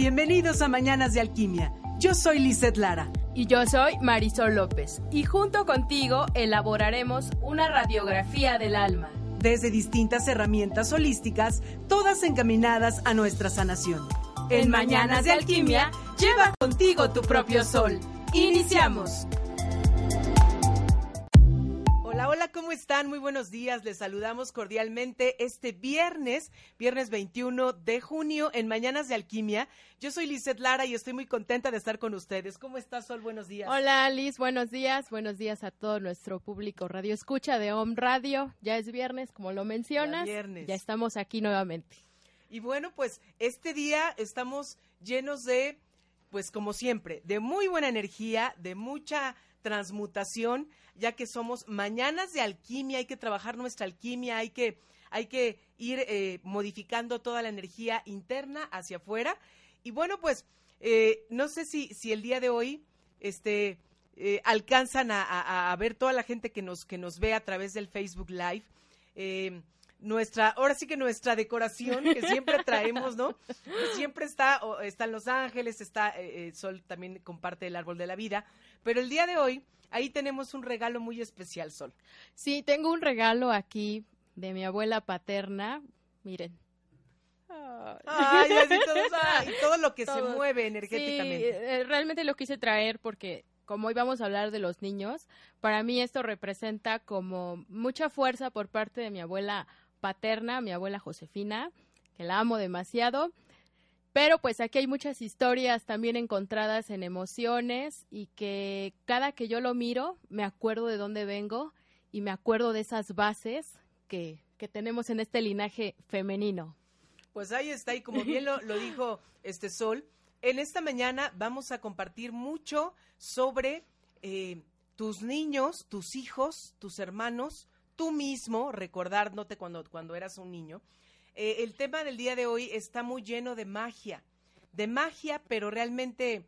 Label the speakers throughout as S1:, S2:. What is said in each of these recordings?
S1: Bienvenidos a Mañanas de Alquimia. Yo soy Lizeth Lara.
S2: Y yo soy Marisol López. Y junto contigo elaboraremos una radiografía del alma.
S1: Desde distintas herramientas holísticas, todas encaminadas a nuestra sanación.
S2: En Mañanas de Alquimia, lleva contigo tu propio sol. Iniciamos.
S1: Hola, ¿cómo están? Muy buenos días. Les saludamos cordialmente este viernes, viernes 21 de junio, en Mañanas de Alquimia. Yo soy Lizeth Lara y estoy muy contenta de estar con ustedes. ¿Cómo estás, Sol? Buenos días.
S2: Hola, Liz. Buenos días. Buenos días a todo nuestro público Radio Escucha de Home Radio. Ya es viernes, como lo mencionas.
S1: Ya viernes.
S2: Ya estamos aquí nuevamente.
S1: Y bueno, pues este día estamos llenos de, pues como siempre, de muy buena energía, de mucha transmutación, ya que somos mañanas de alquimia, hay que trabajar nuestra alquimia, hay que, hay que ir eh, modificando toda la energía interna hacia afuera. Y bueno, pues eh, no sé si, si el día de hoy este, eh, alcanzan a, a, ver toda la gente que nos, que nos ve a través del Facebook Live. nuestra, ahora sí que nuestra decoración que siempre traemos, ¿no? Siempre está, están Los Ángeles, está Sol también comparte el árbol de la vida, pero el día de hoy, ahí tenemos un regalo muy especial, Sol.
S2: Sí, tengo un regalo aquí de mi abuela paterna. Miren.
S1: Ay, así todo, y todo lo que se mueve energéticamente.
S2: Sí, eh, realmente lo quise traer porque como hoy vamos a hablar de los niños, para mí esto representa como mucha fuerza por parte de mi abuela paterna, mi abuela Josefina, que la amo demasiado. Pero pues aquí hay muchas historias también encontradas en emociones y que cada que yo lo miro me acuerdo de dónde vengo y me acuerdo de esas bases que, que tenemos en este linaje femenino.
S1: Pues ahí está, y como bien lo, dijo este Sol, en esta mañana vamos a compartir mucho sobre eh, tus niños, tus hijos, tus hermanos, tú mismo, recordándote cuando, cuando eras un niño, eh, el tema del día de hoy está muy lleno de magia, de magia, pero realmente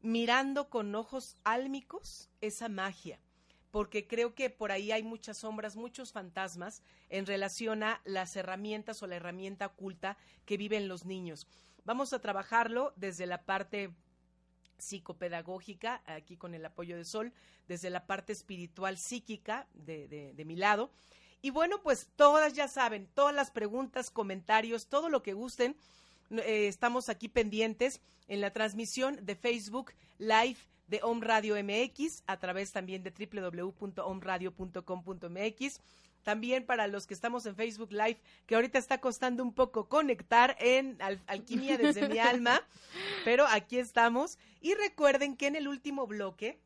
S1: mirando con ojos álmicos esa magia, porque creo que por ahí hay muchas sombras, muchos fantasmas en relación a las herramientas o la herramienta oculta que viven los niños. Vamos a trabajarlo desde la parte psicopedagógica, aquí con el apoyo de Sol, desde la parte espiritual psíquica de, de mi lado, y bueno, pues todas ya saben, todas las preguntas, comentarios, todo lo que gusten, eh, estamos aquí pendientes en la transmisión de Facebook Live de Home Radio MX, a través también de www.omradio.com.mx. También para los que estamos en Facebook Live, que ahorita está costando un poco conectar en Alquimia desde mi alma, pero aquí estamos. Y recuerden que en el último bloque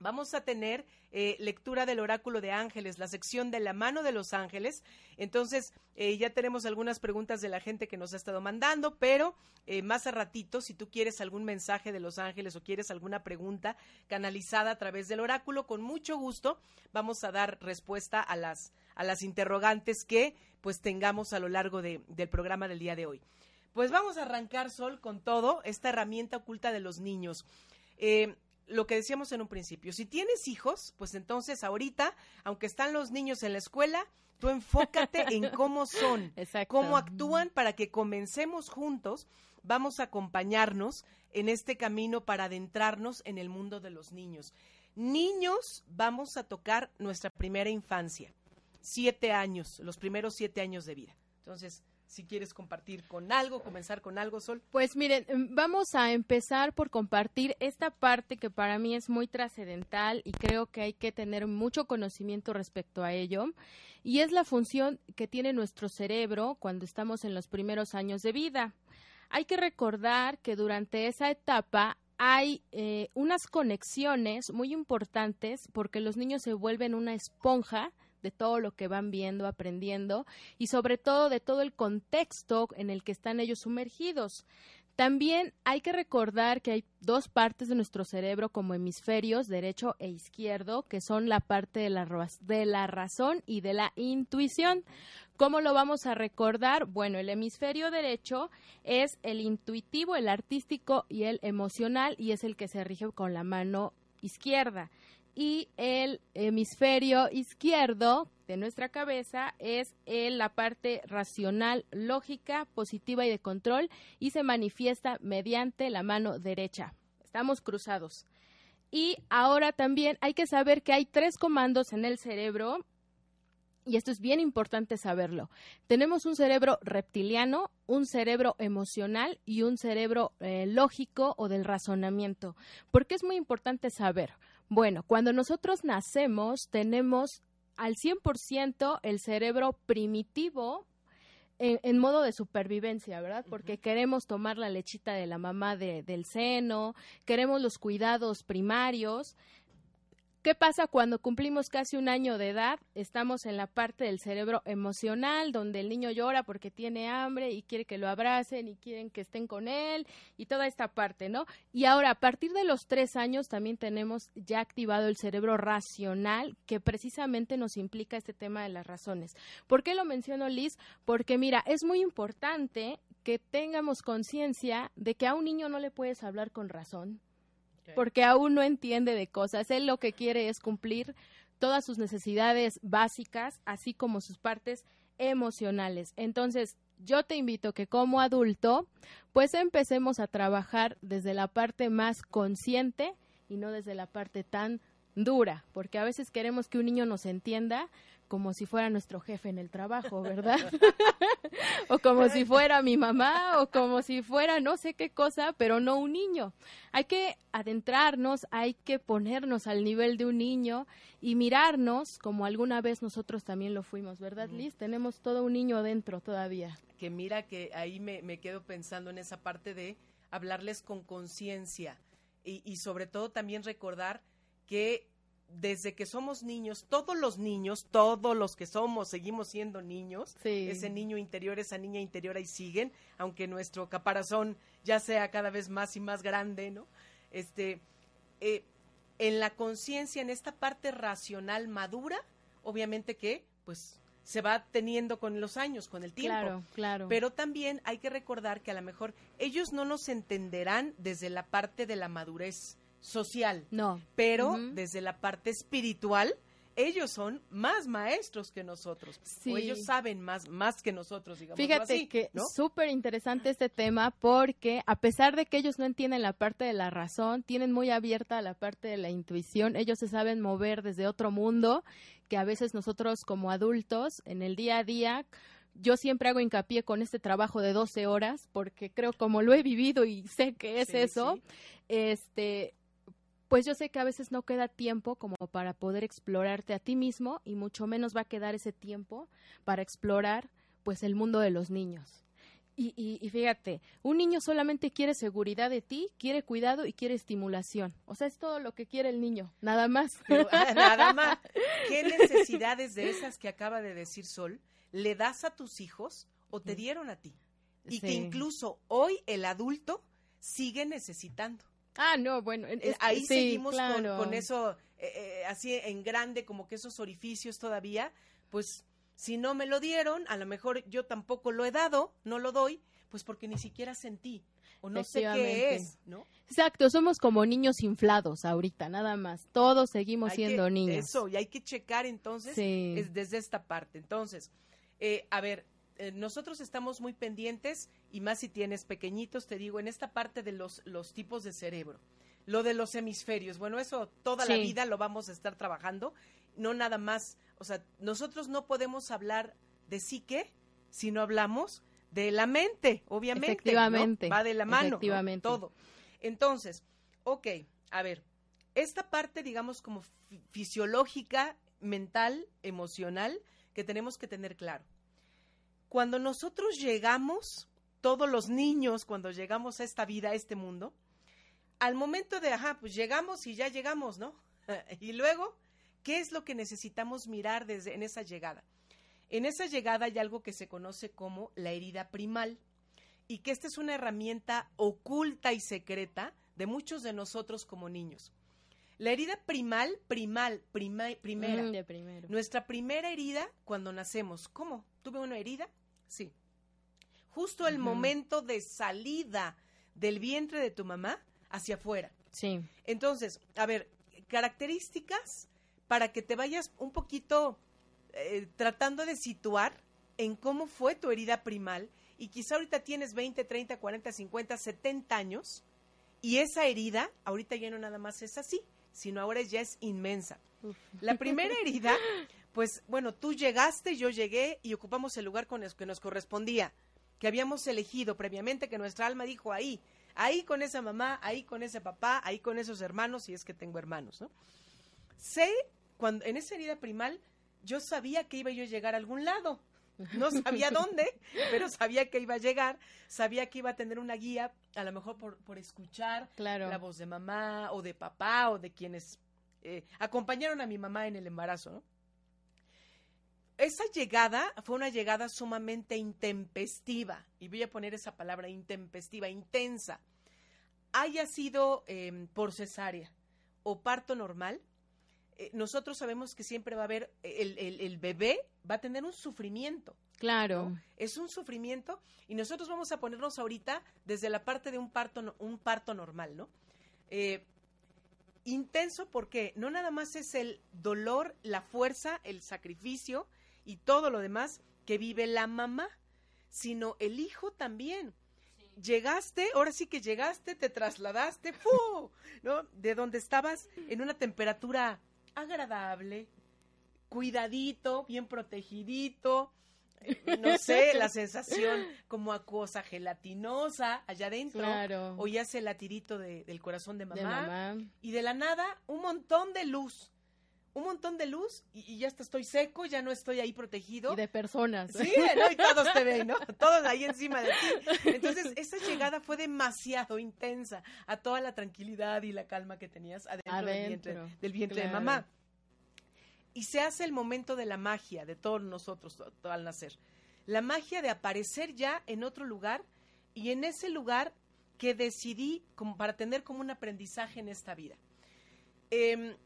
S1: vamos a tener eh, lectura del oráculo de ángeles, la sección de la mano de los ángeles. Entonces, eh, ya tenemos algunas preguntas de la gente que nos ha estado mandando, pero eh, más a ratito, si tú quieres algún mensaje de los ángeles o quieres alguna pregunta canalizada a través del oráculo, con mucho gusto vamos a dar respuesta a las, a las interrogantes que pues tengamos a lo largo de, del programa del día de hoy. Pues vamos a arrancar, Sol, con todo, esta herramienta oculta de los niños lo que decíamos en un principio, si tienes hijos, pues entonces ahorita, aunque están los niños en la escuela, tú enfócate en cómo son, cómo actúan para que comencemos juntos, vamos a acompañarnos en este camino para adentrarnos en el mundo de los niños. Niños, vamos a tocar nuestra primera infancia, siete años, los primeros siete años de vida. Entonces, si quieres compartir con algo, comenzar con algo, Sol.
S2: Pues miren, em, vamos a empezar por compartir esta parte que para mí es muy trascendental y creo que hay que tener mucho conocimiento respecto a ello, y es la función que tiene nuestro cerebro cuando estamos en los primeros años de vida. Hay que recordar que durante esa etapa hay eh, unas conexiones muy importantes porque los niños se vuelven una esponja de todo lo que van viendo, aprendiendo y sobre todo de todo el contexto en el que están ellos sumergidos. También hay que recordar que hay dos partes de nuestro cerebro como hemisferios, derecho e izquierdo, que son la parte de la, de la razón y de la intuición. ¿Cómo lo vamos a recordar? Bueno, el hemisferio derecho es el intuitivo, el artístico y el emocional y es el que se rige con la mano izquierda y el hemisferio izquierdo de nuestra cabeza es la parte racional, lógica, positiva y de control y se manifiesta mediante la mano derecha. Estamos cruzados. Y ahora también hay que saber que hay tres comandos en el cerebro y esto es bien importante saberlo. Tenemos un cerebro reptiliano, un cerebro emocional y un cerebro eh, lógico o del razonamiento. ¿Por qué es muy importante saber? Bueno, cuando nosotros nacemos tenemos al 100% el cerebro primitivo en, modo de supervivencia, ¿verdad? Porque queremos tomar la lechita de la mamá del seno, queremos los cuidados primarios, ¿Qué pasa cuando cumplimos casi un año de edad? Estamos en la parte del cerebro emocional, donde el niño llora porque tiene hambre y quiere que lo abracen y quieren que estén con él y toda esta parte, ¿no? Y ahora, a partir de los tres años, también tenemos ya activado el cerebro racional, que precisamente nos implica este tema de las razones. ¿Por qué lo menciono, Liz? Porque, mira, es muy importante que tengamos conciencia de que a un niño no le puedes hablar con razón porque aún no entiende de cosas. Él lo que quiere es cumplir todas sus necesidades básicas, así como sus partes emocionales. Entonces, yo te invito que como adulto, pues empecemos a trabajar desde la parte más consciente y no desde la parte tan dura, porque a veces queremos que un niño nos entienda, como si fuera nuestro jefe en el trabajo, ¿verdad? o como si fuera mi mamá, o como si fuera no sé qué cosa, pero no un niño. Hay que adentrarnos, hay que ponernos al nivel de un niño y mirarnos como alguna vez nosotros también lo fuimos, ¿verdad, Liz? Tenemos todo un niño dentro todavía.
S1: Que mira que ahí me, me quedo pensando en esa parte de hablarles con conciencia y, y sobre todo también recordar que desde que somos niños, todos los niños, todos los que somos, seguimos siendo niños. Ese niño interior, esa niña interior ahí siguen, aunque nuestro caparazón ya sea cada vez más y más grande, ¿no? Este, eh, en la conciencia, en esta parte racional madura, obviamente que, pues, se va teniendo con los años, con el tiempo.
S2: Claro, claro.
S1: Pero también hay que recordar que a lo mejor ellos no nos entenderán desde la parte de la madurez social.
S2: No.
S1: Pero desde la parte espiritual, ellos son más maestros que nosotros. Sí. O ellos saben más, más que nosotros, digamos.
S2: Fíjate que es súper interesante este tema porque a pesar de que ellos no entienden la parte de la razón, tienen muy abierta la parte de la intuición, ellos se saben mover desde otro mundo que a veces nosotros como adultos en el día a día yo siempre hago hincapié con este trabajo de 12 horas porque creo como lo he vivido y sé que es eso, este pues yo sé que a veces no queda tiempo como para poder explorarte a ti mismo y mucho menos va a quedar ese tiempo para explorar pues el mundo de los niños. Y, y, fíjate, un niño solamente quiere seguridad de ti, quiere cuidado y quiere estimulación. O sea, es todo lo que quiere el niño, nada más.
S1: nada más. ¿Qué necesidades de esas que acaba de decir Sol le das a tus hijos o te dieron a ti? Y que incluso hoy el adulto sigue necesitando.
S2: Ah, no, bueno.
S1: Ahí seguimos con, eso eh, eh, así en grande, como que esos orificios todavía, pues si no me lo dieron, a lo mejor yo tampoco lo he dado, no lo doy, pues porque ni siquiera sentí o no sé qué es, ¿no?
S2: Exacto, somos como niños inflados ahorita, nada más. Todos seguimos siendo niños.
S1: Eso, y hay que checar entonces es desde esta parte. Entonces, eh, a ver, eh, nosotros estamos muy pendientes, y más si tienes pequeñitos, te digo, en esta parte de los, los tipos de cerebro. Lo de los hemisferios, bueno, eso toda la vida lo vamos a estar trabajando, no nada más, o sea, nosotros no podemos hablar de psique si no hablamos de la mente, obviamente.
S2: Efectivamente.
S1: Va de la mano, todo. Entonces, ok, a ver, esta parte, digamos, como fisiológica, mental, emocional, que tenemos que tener claro cuando nosotros llegamos, todos los niños, cuando llegamos a esta vida, a este mundo, al momento de, ajá, pues llegamos y ya llegamos, ¿no? y luego, ¿qué es lo que necesitamos mirar desde en esa llegada? En esa llegada hay algo que se conoce como la herida primal y que esta es una herramienta oculta y secreta de muchos de nosotros como niños. La herida primal, primal, primera.
S2: Mm, de primero.
S1: Nuestra primera herida cuando nacemos. ¿Cómo? ¿Tuve una herida? Sí. Justo el momento de salida del vientre de tu mamá hacia afuera.
S2: Sí.
S1: Entonces, a ver, características para que te vayas un poquito eh, tratando de situar en cómo fue tu herida primal y quizá ahorita tienes 20, 30, 40, 50, 70 años y esa herida ahorita ya no nada más es así, sino ahora ya es inmensa. La primera herida, pues bueno, tú llegaste, yo llegué y ocupamos el lugar con el que nos correspondía, que habíamos elegido previamente, que nuestra alma dijo ahí, ahí con esa mamá, ahí con ese papá, ahí con esos hermanos, si es que tengo hermanos, ¿no? Sé, cuando, en esa herida primal, yo sabía que iba yo a llegar a algún lado. No sabía dónde, pero sabía que iba a llegar, sabía que iba a tener una guía, a lo mejor por, por escuchar la voz de mamá o de papá o de quienes eh, acompañaron a mi mamá en el embarazo. Esa llegada fue una llegada sumamente intempestiva, y voy a poner esa palabra intempestiva, intensa. Haya sido em, por cesárea o parto normal, eh, nosotros sabemos que siempre va a haber, el, bebé va a tener un sufrimiento.
S2: Claro.
S1: Es un sufrimiento y nosotros vamos a ponernos ahorita desde la parte de un parto, un parto normal, ¿no? Eh, intenso porque no nada más es el dolor, la fuerza, el sacrificio y todo lo demás que vive la mamá, sino el hijo también. Llegaste, ahora sí que llegaste, te trasladaste, ¡fu! ¿no? De donde estabas en una temperatura agradable, cuidadito, bien protegidito, eh, no sé, la sensación como acuosa gelatinosa allá adentro,
S2: claro.
S1: oías el latirito del corazón de mamá, y de la nada un montón de luz, un montón de luz y, ya hasta estoy seco, ya no estoy ahí protegido.
S2: Y de personas.
S1: Sí, ¿no? y todos te ven, ¿no? Todos ahí encima de ti. Entonces, esa llegada fue demasiado intensa a toda la tranquilidad y la calma que tenías adentro, del vientre, del vientre de mamá. Y se hace el momento de la magia de todos nosotros al nacer. La magia de aparecer ya en otro lugar y en ese lugar que decidí como para tener como un aprendizaje en esta vida. Eh,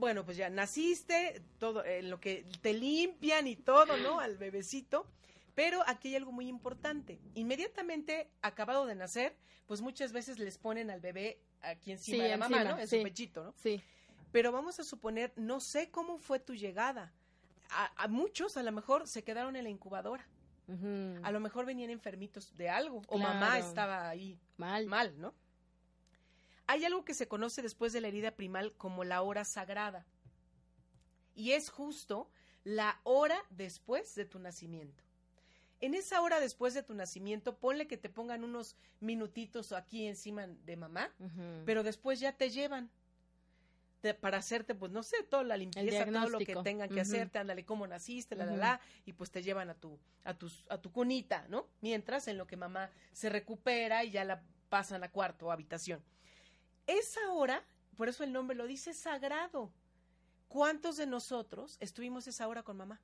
S1: bueno, pues ya naciste, todo, en lo que te limpian y todo, ¿no? Al bebecito. Pero aquí hay algo muy importante. Inmediatamente acabado de nacer, pues muchas veces les ponen al bebé aquí encima de la mamá, ¿no? En su pechito, ¿no?
S2: Sí.
S1: Pero vamos a suponer, no sé cómo fue tu llegada. A, muchos a lo mejor se quedaron en la incubadora. A lo mejor venían enfermitos de algo. O mamá estaba ahí
S2: mal.
S1: mal, ¿no? Hay algo que se conoce después de la herida primal como la hora sagrada. Y es justo la hora después de tu nacimiento. En esa hora después de tu nacimiento, ponle que te pongan unos minutitos aquí encima de mamá, pero después ya te llevan para hacerte, pues no sé, toda la limpieza, todo lo que tengan que hacerte, ándale, cómo naciste, la, la, la, y pues te llevan a tu, a, tus, a tu cunita, ¿no? Mientras en lo que mamá se recupera y ya la pasan a cuarto o habitación. Esa hora, por eso el nombre lo dice sagrado. ¿Cuántos de nosotros estuvimos esa hora con mamá?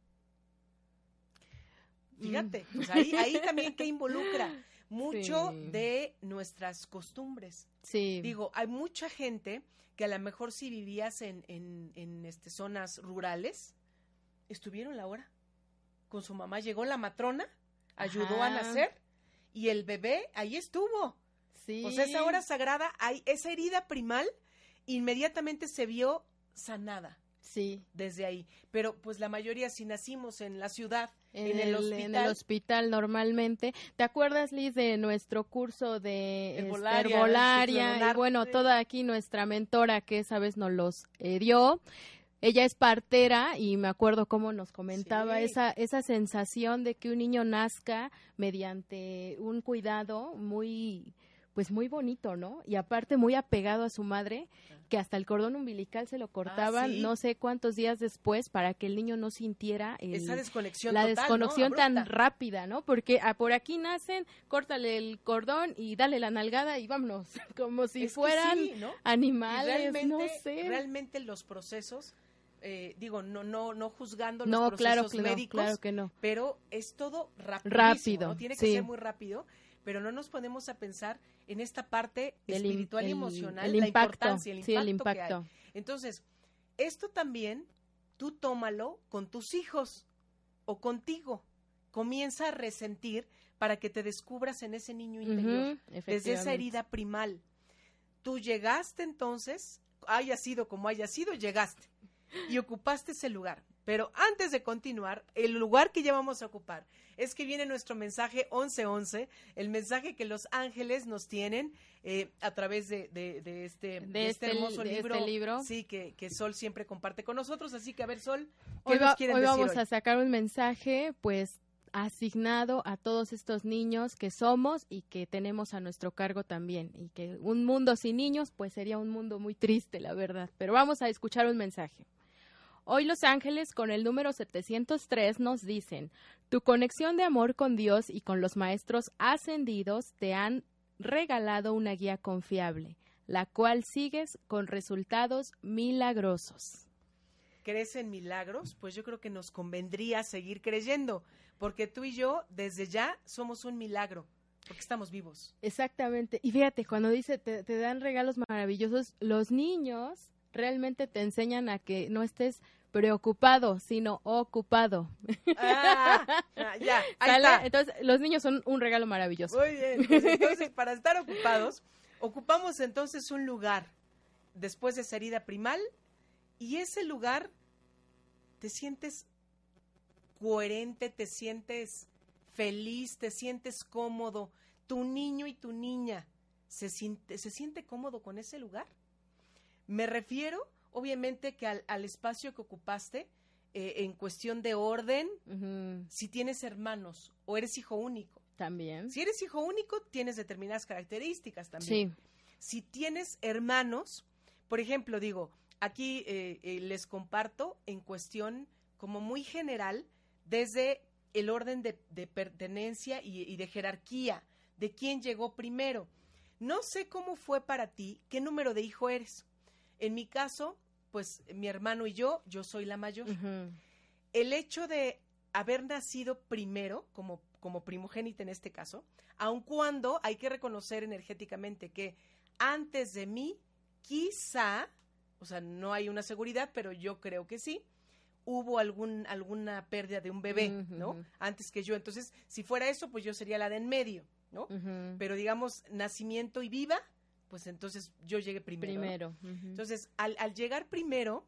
S1: Fíjate, mm. pues ahí, también que involucra mucho de nuestras costumbres.
S2: Sí.
S1: Digo, hay mucha gente que a lo mejor si vivías en, en, este, zonas rurales, estuvieron la hora con su mamá. Llegó la matrona, ayudó a nacer y el bebé ahí estuvo. Pues esa hora sagrada, hay, esa herida primal inmediatamente se vio sanada.
S2: Sí.
S1: Desde ahí. Pero pues la mayoría si nacimos en la ciudad, en, el, hospital.
S2: En el hospital normalmente. ¿Te acuerdas, Liz, de nuestro curso de herbolaria? Y bueno, toda aquí nuestra mentora que esa vez nos los eh, dio. Ella es partera y me acuerdo cómo nos comentaba esa, esa sensación de que un niño nazca mediante un cuidado muy pues muy bonito, ¿no? Y aparte muy apegado a su madre, que hasta el cordón umbilical se lo cortaban ah, no sé cuántos días después para que el niño no sintiera
S1: esa desconexión
S2: la desconexión tan rápida, ¿no? Porque ah, por aquí nacen, córtale el cordón y dale la nalgada y vámonos, como si fueran animales, realmente, no sé.
S1: Realmente los procesos eh, digo, no, no, no juzgando los procesos médicos,
S2: claro que no.
S1: pero es todo
S2: rápido, ¿no?
S1: tiene que ser muy rápido pero no nos ponemos a pensar en esta parte espiritual y emocional,
S2: el
S1: la
S2: impacto,
S1: importancia, el impacto, el impacto. Entonces, esto también tú tómalo con tus hijos o contigo. Comienza a resentir para que te descubras en ese niño interior, desde esa herida primal. Tú llegaste entonces haya sido como haya sido, llegaste y ocupaste ese lugar. Pero antes de continuar, el lugar que ya vamos a ocupar es que viene nuestro mensaje 1111, el mensaje que los ángeles nos tienen eh, a través de, de, este,
S2: de este, este hermoso libro, este libro.
S1: Sí, que, que, Sol siempre comparte con nosotros. Así que, a ver, Sol,
S2: ¿qué hoy, nos hoy vamos a sacar un mensaje, pues asignado a todos estos niños que somos y que tenemos a nuestro cargo también. Y que un mundo sin niños, pues sería un mundo muy triste, la verdad. Pero vamos a escuchar un mensaje. Hoy Los Ángeles con el número 703 nos dicen, tu conexión de amor con Dios y con los maestros ascendidos te han regalado una guía confiable, la cual sigues con resultados milagrosos.
S1: ¿Crees en milagros? Pues yo creo que nos convendría seguir creyendo porque tú y yo desde ya somos un milagro, porque estamos vivos.
S2: Exactamente. Y fíjate, cuando dice te, dan regalos maravillosos, los niños realmente te enseñan a que no estés preocupado, sino ocupado.
S1: Ah, ah ya, ahí está.
S2: Entonces, los niños son un regalo maravilloso.
S1: Muy bien. Pues entonces, para estar ocupados, ocupamos entonces un lugar después de esa herida primal y ese lugar te sientes coherente, te sientes feliz, te sientes cómodo, tu niño y tu niña se siente, se siente cómodo con ese lugar. Me refiero, obviamente, que al, espacio que ocupaste eh, en cuestión de orden, si tienes hermanos o eres hijo único.
S2: También.
S1: Si eres hijo único, tienes determinadas características también. Sí. Si tienes hermanos, por ejemplo, digo, aquí eh, eh, les comparto en cuestión como muy general desde el orden de, pertenencia y, de jerarquía, de quién llegó primero. No sé cómo fue para ti, qué número de hijo eres. En mi caso, pues mi hermano y yo, yo soy la mayor. El hecho de haber nacido primero, como, como primogénita en este caso, aun cuando hay que reconocer energéticamente que antes de mí, quizá, o sea, no hay una seguridad, pero yo creo que sí, hubo algún, alguna pérdida de un bebé, ¿no? Antes que yo. Entonces, si fuera eso, pues yo sería la de en medio, ¿no? Pero digamos, nacimiento y viva, pues entonces yo llegué primero.
S2: Primero.
S1: Entonces, al, al, llegar primero,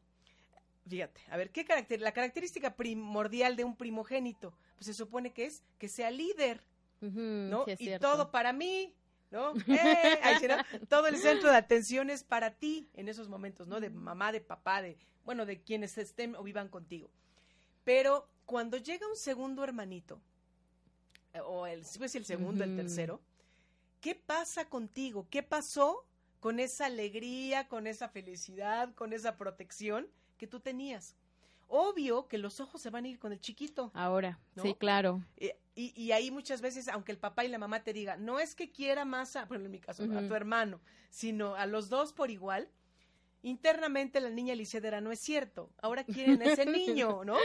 S1: fíjate, a ver, ¿qué carácter? La característica primordial de un primogénito, pues se supone que es que sea líder, ¿no? y todo para mí, ¿no? ¡Eh! Todo el centro de atención es para ti en esos momentos, ¿no? De mamá, de papá, de bueno, de quienes estén o vivan contigo. Pero cuando llega un segundo hermanito, eh, o el, si es el segundo, el tercero, ¿qué pasa contigo? ¿Qué pasó con esa alegría, con esa felicidad, con esa protección que tú tenías? Obvio que los ojos se van a ir con el chiquito.
S2: Ahora, sí, claro.
S1: Y, y, ahí muchas veces, aunque el papá y la mamá te digan, no es que quiera más, a, en mi caso, a tu hermano, sino a los dos por igual, internamente la niña licedera no es cierto, ahora quieren a ese niño, ¿no?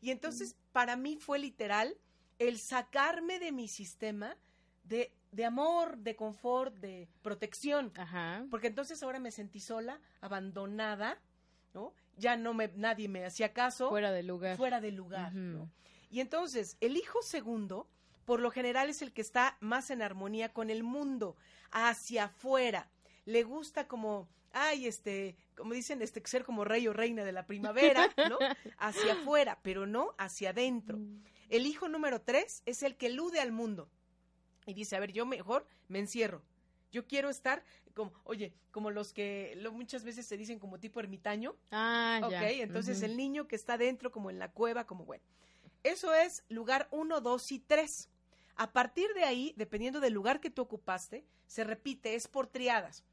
S1: Y entonces para mí fue literal el sacarme de mi sistema de, de amor, de confort, de protección, Ajá. porque entonces ahora me sentí sola, abandonada, ¿no? Ya no me, nadie me hacía caso.
S2: Fuera de lugar.
S1: Fuera de lugar, ¿no? Y entonces, el hijo segundo, por lo general, es el que está más en armonía con el mundo, hacia afuera. Le gusta como ay, este, como dicen, este, ser como rey o reina de la primavera, ¿no? Hacia afuera, pero no hacia adentro. Mm. El hijo número tres es el que elude al mundo y dice, a ver, yo mejor me encierro. Yo quiero estar como, oye, como los que lo, muchas veces se dicen como tipo ermitaño.
S2: Ah,
S1: ya. Ok, entonces el niño que está dentro, como en la cueva, como bueno. Eso es lugar uno, dos y tres. A partir de ahí, dependiendo del lugar que tú ocupaste, se repite, es por triadas.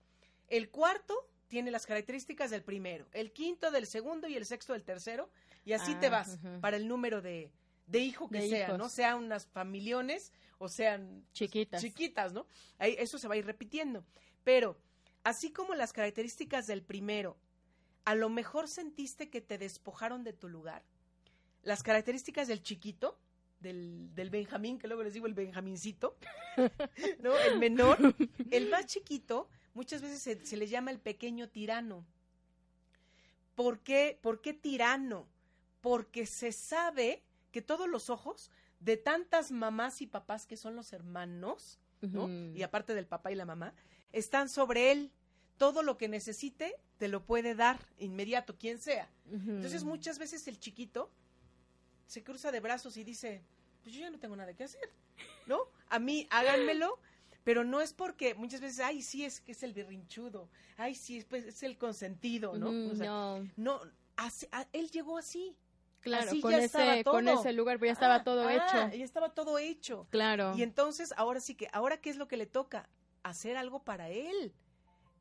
S1: El cuarto tiene las características del primero, el quinto del segundo y el sexto del tercero, y así te ah, vas para el número de, de hijo que sea, ¿no? Sean unas familiones o sean
S2: chiquitas.
S1: chiquitas, ¿no? Ahí, eso se va a ir repitiendo. Pero, así como las características del primero, a lo mejor sentiste que te despojaron de tu lugar. Las características del chiquito, del, del Benjamín, que luego les digo el Benjamincito, ¿no? El menor, el más chiquito, muchas veces se, le llama el pequeño tirano. ¿Por qué, ¿Por qué tirano? Porque se sabe que todos los ojos de tantas mamás y papás que son los hermanos, ¿no? Y aparte del papá y la mamá, están sobre él. todo lo que necesite te lo puede dar inmediato, quien sea. Entonces muchas veces el chiquito se cruza de brazos y dice, pues yo ya no tengo nada que hacer, ¿no? A mí háganmelo, pero no es porque muchas veces, ay, sí, es que es el berrinchudo, ay, sí, pues, es el consentido, ¿no?
S2: no.
S1: No, él llegó así.
S2: Claro, con, ese, con ese lugar ya estaba
S1: ah,
S2: todo hecho.
S1: Ya estaba todo hecho.
S2: Claro.
S1: Y entonces, ahora sí que, ahora qué es lo que le toca? Hacer algo para él.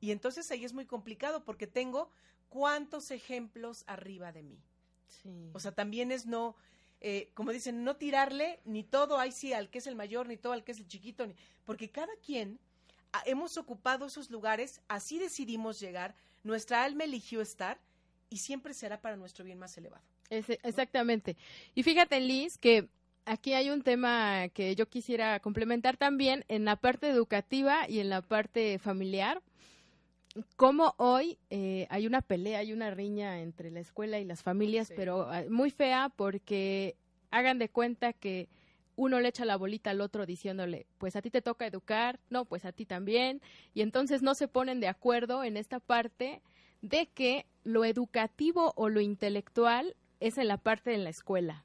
S1: Y entonces ahí es muy complicado porque tengo cuántos ejemplos arriba de mí.
S2: Sí.
S1: O sea, también es no, eh, como dicen, no tirarle ni todo ahí sí al que es el mayor, ni todo al que es el chiquito, ni, porque cada quien hemos ocupado esos lugares, así decidimos llegar, nuestra alma eligió estar y siempre será para nuestro bien más elevado.
S2: Exactamente. Y fíjate, Liz, que aquí hay un tema que yo quisiera complementar también en la parte educativa y en la parte familiar. Como hoy eh, hay una pelea, hay una riña entre la escuela y las familias, pero ah, muy fea porque hagan de cuenta que uno le echa la bolita al otro diciéndole, pues a ti te toca educar, no, pues a ti también, y entonces no se ponen de acuerdo en esta parte de que lo educativo o lo intelectual es en la parte de la escuela,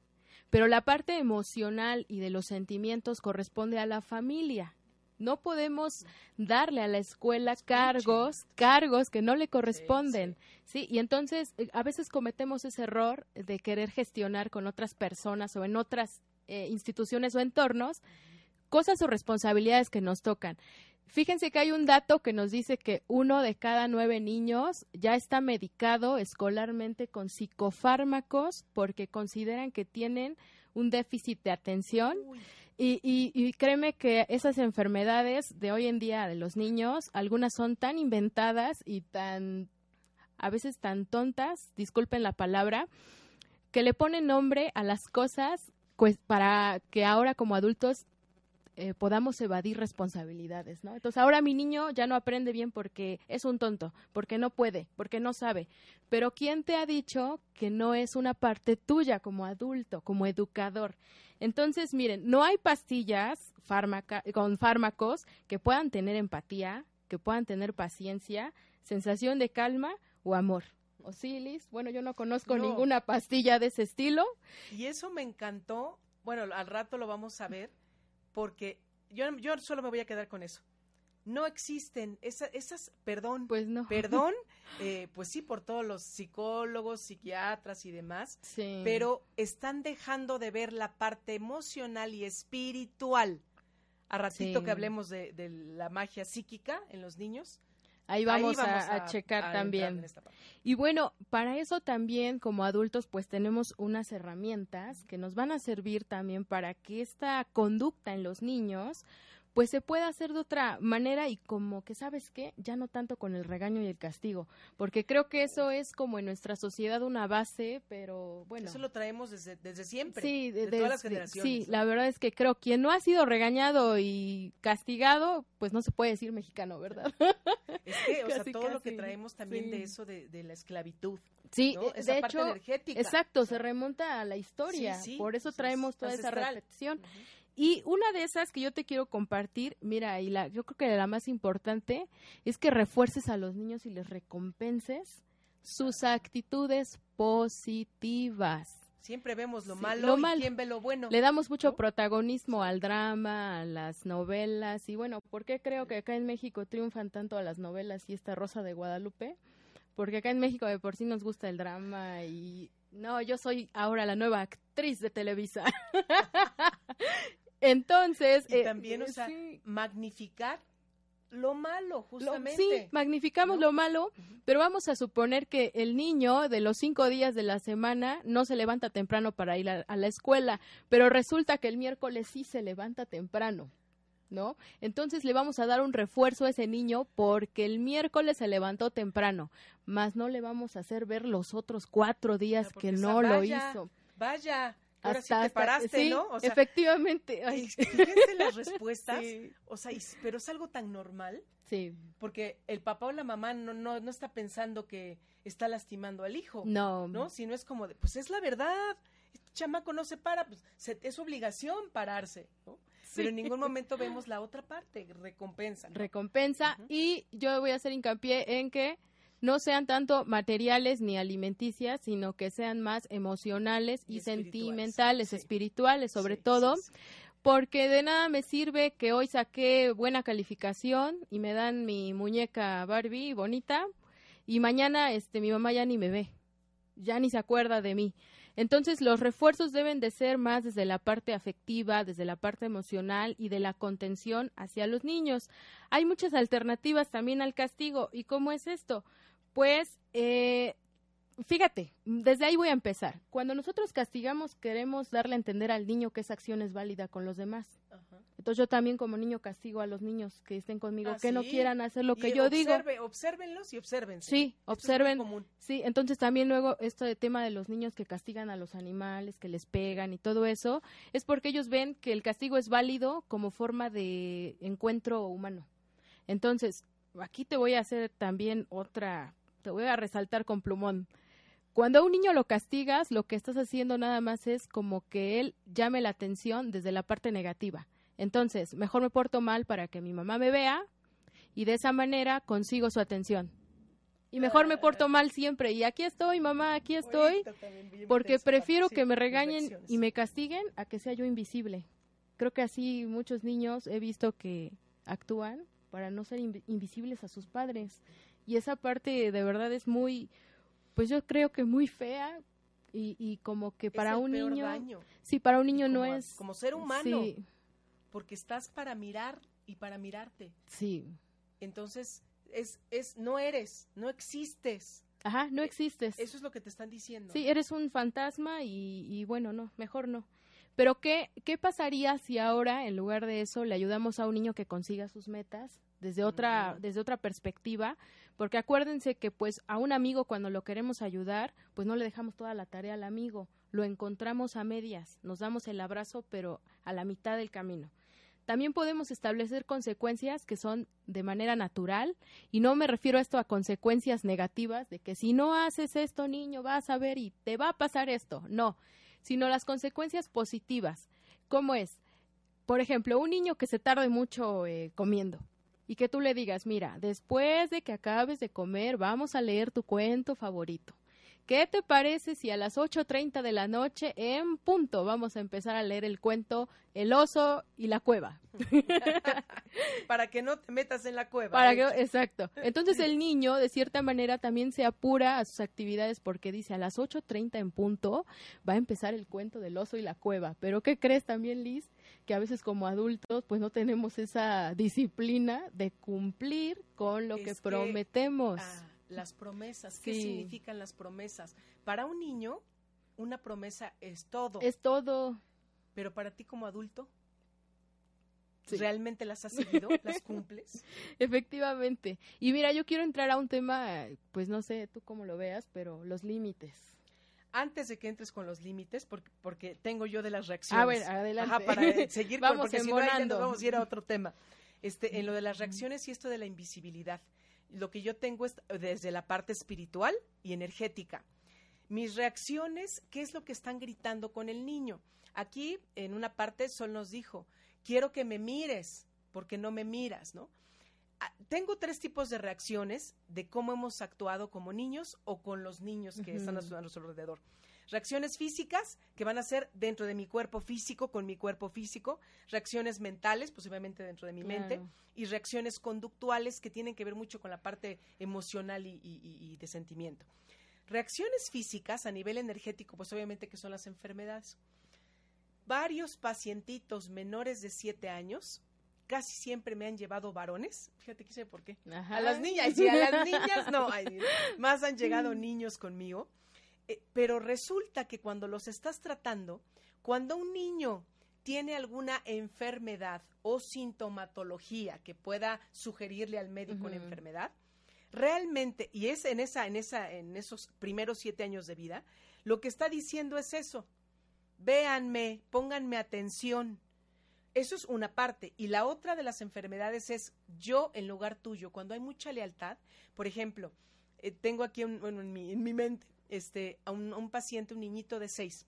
S2: pero la parte emocional y de los sentimientos corresponde a la familia. No podemos darle a la escuela cargos, cargos que no le corresponden, sí, Y entonces eh, a veces cometemos ese error de querer gestionar con otras personas o en otras eh, instituciones o entornos cosas o responsabilidades que nos tocan. Fíjense que hay un dato que nos dice que uno de cada nueve niños ya está medicado escolarmente con psicofármacos porque consideran que tienen un déficit de atención. Y, y, créeme que esas enfermedades de hoy en día de los niños, algunas son tan inventadas y tan, a veces tan tontas, disculpen la palabra, que le ponen nombre a las cosas pues para que ahora como adultos eh, podamos evadir responsabilidades, ¿no? Entonces ahora mi niño ya no aprende bien porque es un tonto, porque no puede, porque no sabe. Pero ¿quién te ha dicho que no es una parte tuya como adulto, como educador? Entonces, miren, no hay pastillas con fármacos que puedan tener empatía, que puedan tener paciencia, sensación de calma o amor. ¿O Bueno, yo no conozco ninguna pastilla de ese estilo.
S1: Y eso me encantó. Bueno, al rato lo vamos a ver porque yo, yo solo me voy a quedar con eso. No existen esas, esas perdón,
S2: pues no.
S1: perdón, eh, pues sí, por todos los psicólogos, psiquiatras y demás,
S2: sí.
S1: pero están dejando de ver la parte emocional y espiritual. A ratito que hablemos de, de la magia psíquica en los niños,
S2: Ahí vamos, a, checar también. Y bueno, para eso también como adultos pues tenemos unas herramientas que nos van a servir también para que esta conducta en los niños pues se puede hacer de otra manera y como que sabes qué, ya no tanto con el regaño y el castigo, porque creo que eso es como en nuestra sociedad una base, pero bueno.
S1: Eso lo traemos desde, desde siempre,
S2: sí,
S1: de, todas las generaciones.
S2: Sí, la verdad es que creo quien no ha sido regañado y castigado, pues no se puede decir mexicano, ¿verdad?
S1: Es que, o sea, todo lo que traemos también de eso de, la esclavitud.
S2: Sí, eh, de hecho, exacto, se remonta a la historia, por eso traemos toda esa reflexión. Y una de esas que yo te quiero compartir, mira, y la, yo creo que la más importante es que refuerces a los niños y les recompenses sus actitudes positivas.
S1: Siempre vemos lo malo, y quién ve lo bueno.
S2: Le damos mucho protagonismo al drama, a las novelas y bueno, ¿por qué creo que acá en México triunfan tanto a las novelas y esta Rosa de Guadalupe? Porque acá en México de por sí nos gusta el drama y no, yo soy ahora la nueva actriz de Televisa. Entonces.
S1: Y eh, también, o sea, magnificar lo malo, justamente.
S2: sí, magnificamos lo malo, pero vamos a suponer que el niño de los cinco días de la semana no se levanta temprano para ir a, la escuela, pero resulta que el miércoles sí se levanta temprano. ¿No? Entonces le vamos a dar un refuerzo a ese niño porque el miércoles se levantó temprano, más no le vamos a hacer ver los otros cuatro días que no lo hizo.
S1: Vaya, Ahora sí te paraste, ¿no?
S2: O sea, efectivamente.
S1: Ay. Fíjense las respuestas, o sea, pero es algo tan normal.
S2: Sí.
S1: Porque el papá o la mamá no, no, no está pensando que está lastimando al hijo.
S2: No.
S1: ¿No? Sino es como de, pues es la verdad. Este chamaco no se para, pues es obligación pararse, ¿no? pero en ningún momento vemos la otra parte, recompensa.
S2: Recompensa y yo voy a hacer hincapié en que no sean tanto materiales ni alimenticias, sino que sean más emocionales y, sentimentales, espirituales sobre todo, porque de nada me sirve que hoy saqué buena calificación y me dan mi muñeca Barbie bonita y mañana este mi mamá ya ni me ve, ya ni se acuerda de mí. Entonces los refuerzos deben de ser más desde la parte afectiva, desde la parte emocional y de la contención hacia los niños. Hay muchas alternativas también al castigo. ¿Y cómo es esto? Pues eh, fíjate, desde ahí voy a empezar. Cuando nosotros castigamos, queremos darle a entender al niño que esa acción es válida con los demás. Entonces yo también como niño castigo a los niños que estén conmigo,
S1: ah,
S2: que no quieran hacer lo que yo digo.
S1: Obsérvenlos y observen.
S2: Sí, observen. sí, entonces también luego esto de tema de los niños que castigan a los animales, que les pegan y todo eso, es porque ellos ven que el castigo es válido como forma de encuentro humano. Entonces, aquí te voy a hacer también otra, te voy a resaltar con plumón. Cuando a un niño lo castigas, lo que estás haciendo nada más es como que él llame la atención desde la parte negativa. Entonces, mejor me porto mal para que mi mamá me vea y de esa manera consigo su atención. Y mejor me porto mal siempre. Y aquí estoy, mamá, aquí estoy. Porque prefiero que me regañen y me castiguen a que sea yo invisible. Creo que así muchos niños he visto que actúan para no ser invisibles a sus padres. Y esa parte de verdad es muy, pues yo creo que muy fea y, como que para un niño, sí, para un niño no es
S1: como ser humano, porque estás para mirar y para mirarte.
S2: Sí.
S1: Entonces es es no eres, no existes.
S2: Ajá, no existes.
S1: Eso es lo que te están diciendo.
S2: Sí, eres un fantasma y, y bueno, no, mejor no. Pero ¿qué, ¿qué pasaría si ahora, en lugar de eso, le ayudamos a un niño que consiga sus metas desde otra, desde otra perspectiva? Porque acuérdense que pues a un amigo cuando lo queremos ayudar, pues no le dejamos toda la tarea al amigo, lo encontramos a medias, nos damos el abrazo pero a la mitad del camino. También podemos establecer consecuencias que son de manera natural y no me refiero a esto a consecuencias negativas de que si no haces esto niño vas a ver y te va a pasar esto, no, sino las consecuencias positivas. ¿Cómo es? Por ejemplo, un niño que se tarde mucho eh, comiendo y que tú le digas, mira, después de que acabes de comer, vamos a leer tu cuento favorito. ¿Qué te parece si a las 8.30 de la noche en punto vamos a empezar a leer el cuento El oso y la cueva?
S1: Para que no te metas en la cueva.
S2: Para que, exacto. Entonces el niño de cierta manera también se apura a sus actividades porque dice a las 8.30 en punto va a empezar el cuento del oso y la cueva. Pero ¿qué crees también, Liz? Que a veces como adultos pues no tenemos esa disciplina de cumplir con lo que, prometemos.
S1: Ah, las promesas, ¿qué significan las promesas? Para un niño, una promesa es todo.
S2: Es todo.
S1: Pero para ti como adulto, ¿realmente las has seguido? ¿Las cumples?
S2: Efectivamente. Y mira, yo quiero entrar a un tema, pues no sé tú cómo lo veas, pero los límites.
S1: Antes de que entres con los límites, porque, porque tengo yo de las reacciones. Ah,
S2: bueno, adelante.
S1: Ajá, para seguir, vamos porque si no, vamos a ir a otro tema. Este, en lo de las reacciones y esto de la invisibilidad lo que yo tengo es desde la parte espiritual y energética. Mis reacciones, ¿qué es lo que están gritando con el niño? Aquí, en una parte, Sol nos dijo, quiero que me mires, porque no me miras, ¿no? Tengo tres tipos de reacciones de cómo hemos actuado como niños o con los niños que están a nuestro alrededor. Reacciones físicas que van a ser dentro de mi cuerpo físico, con mi cuerpo físico. Reacciones mentales, posiblemente dentro de mi mente. Y reacciones conductuales que tienen que ver mucho con la parte emocional y, de sentimiento. Reacciones físicas a nivel energético, pues obviamente que son las enfermedades. Varios pacientitos menores de 7 años casi siempre me han llevado varones. Fíjate que sé por qué. A las niñas, y a las niñas no. más han llegado niños conmigo eh, pero resulta que cuando los estás tratando, cuando un niño tiene alguna enfermedad o sintomatología que pueda sugerirle al médico una enfermedad, realmente, y es en esa, en esa, en esos primeros siete años de vida, lo que está diciendo es eso. Véanme, pónganme atención. Eso es una parte. Y la otra de las enfermedades es yo en lugar tuyo. Cuando hay mucha lealtad, por ejemplo, eh, tengo aquí bueno, en, mi, en mi mente este, a un, paciente, un niñito de seis.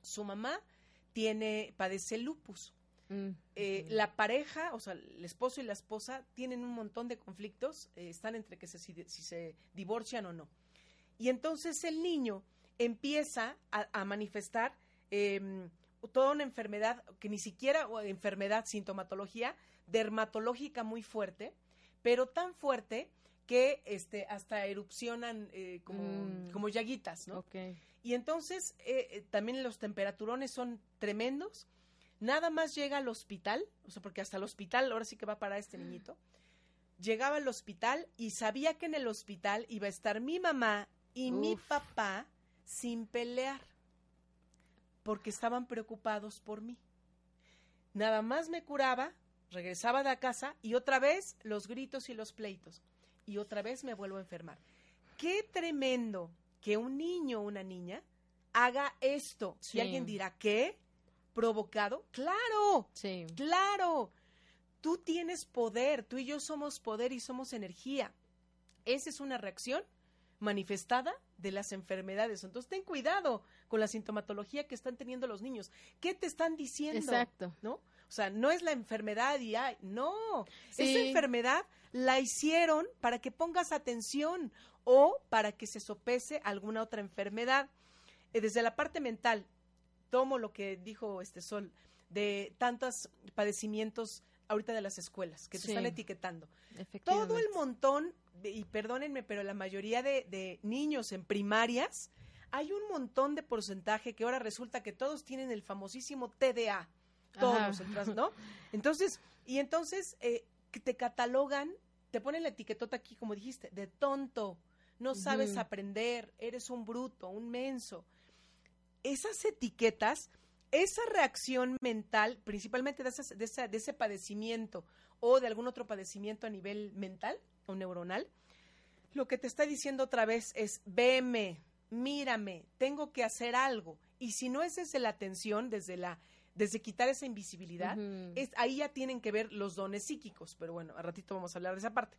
S1: Su mamá tiene, padece lupus.
S2: Mm,
S1: eh, la pareja, o sea, el esposo y la esposa tienen un montón de conflictos, eh, están entre que se, si, si se divorcian o no. Y entonces el niño empieza a, a manifestar em, toda una enfermedad, que ni siquiera o enfermedad, sintomatología dermatológica muy fuerte, pero tan fuerte que este, hasta erupcionan eh, como,
S2: Mm.
S1: como llaguitas, ¿no? Y entonces eh, eh, también los temperaturones son tremendos. Nada más llega al hospital, o sea, porque hasta el hospital, ahora sí que va para este niñito. Llegaba al hospital y sabía que en el hospital iba a estar mi mamá y mi papá sin pelear, porque estaban preocupados por mí. Nada más me curaba, regresaba de la casa y otra vez los gritos y los pleitos. Y otra vez me vuelvo a enfermar. Qué tremendo que un niño o una niña haga esto.
S2: Sí.
S1: Y alguien dirá, ¿qué? ¿Provocado? Claro,
S2: Sí.
S1: claro. Tú tienes poder, tú y yo somos poder y somos energía. Esa es una reacción manifestada de las enfermedades. Entonces ten cuidado con la sintomatología que están teniendo los niños. ¿Qué te están diciendo?
S2: Exacto.
S1: ¿No? O sea, no es la enfermedad y ay, no. Esa enfermedad la hicieron para que pongas atención o para que se sopese alguna otra enfermedad. Eh, desde la parte mental, tomo lo que dijo este Sol de tantos padecimientos ahorita de las escuelas que te
S2: Sí.
S1: están etiquetando. Todo el montón, de- y perdónenme, pero la mayoría de, de niños en primarias, hay un montón de porcentaje que ahora resulta que todos tienen el famosísimo TDA. Todos, el tras- ¿no? Entonces, y entonces eh, te catalogan, te ponen la etiquetota aquí, como dijiste, de tonto, no sabes aprender, eres un bruto, un menso. Esas etiquetas, esa reacción mental, principalmente de, esas- de esa- de ese padecimiento o de algún otro padecimiento a nivel mental o neuronal, lo que te está diciendo otra vez es, veme, mírame, tengo que hacer algo. Y si no es desde la atención, desde la desde quitar esa invisibilidad, es, ahí ya tienen que ver los dones psíquicos, pero bueno, a ratito vamos a hablar de esa parte.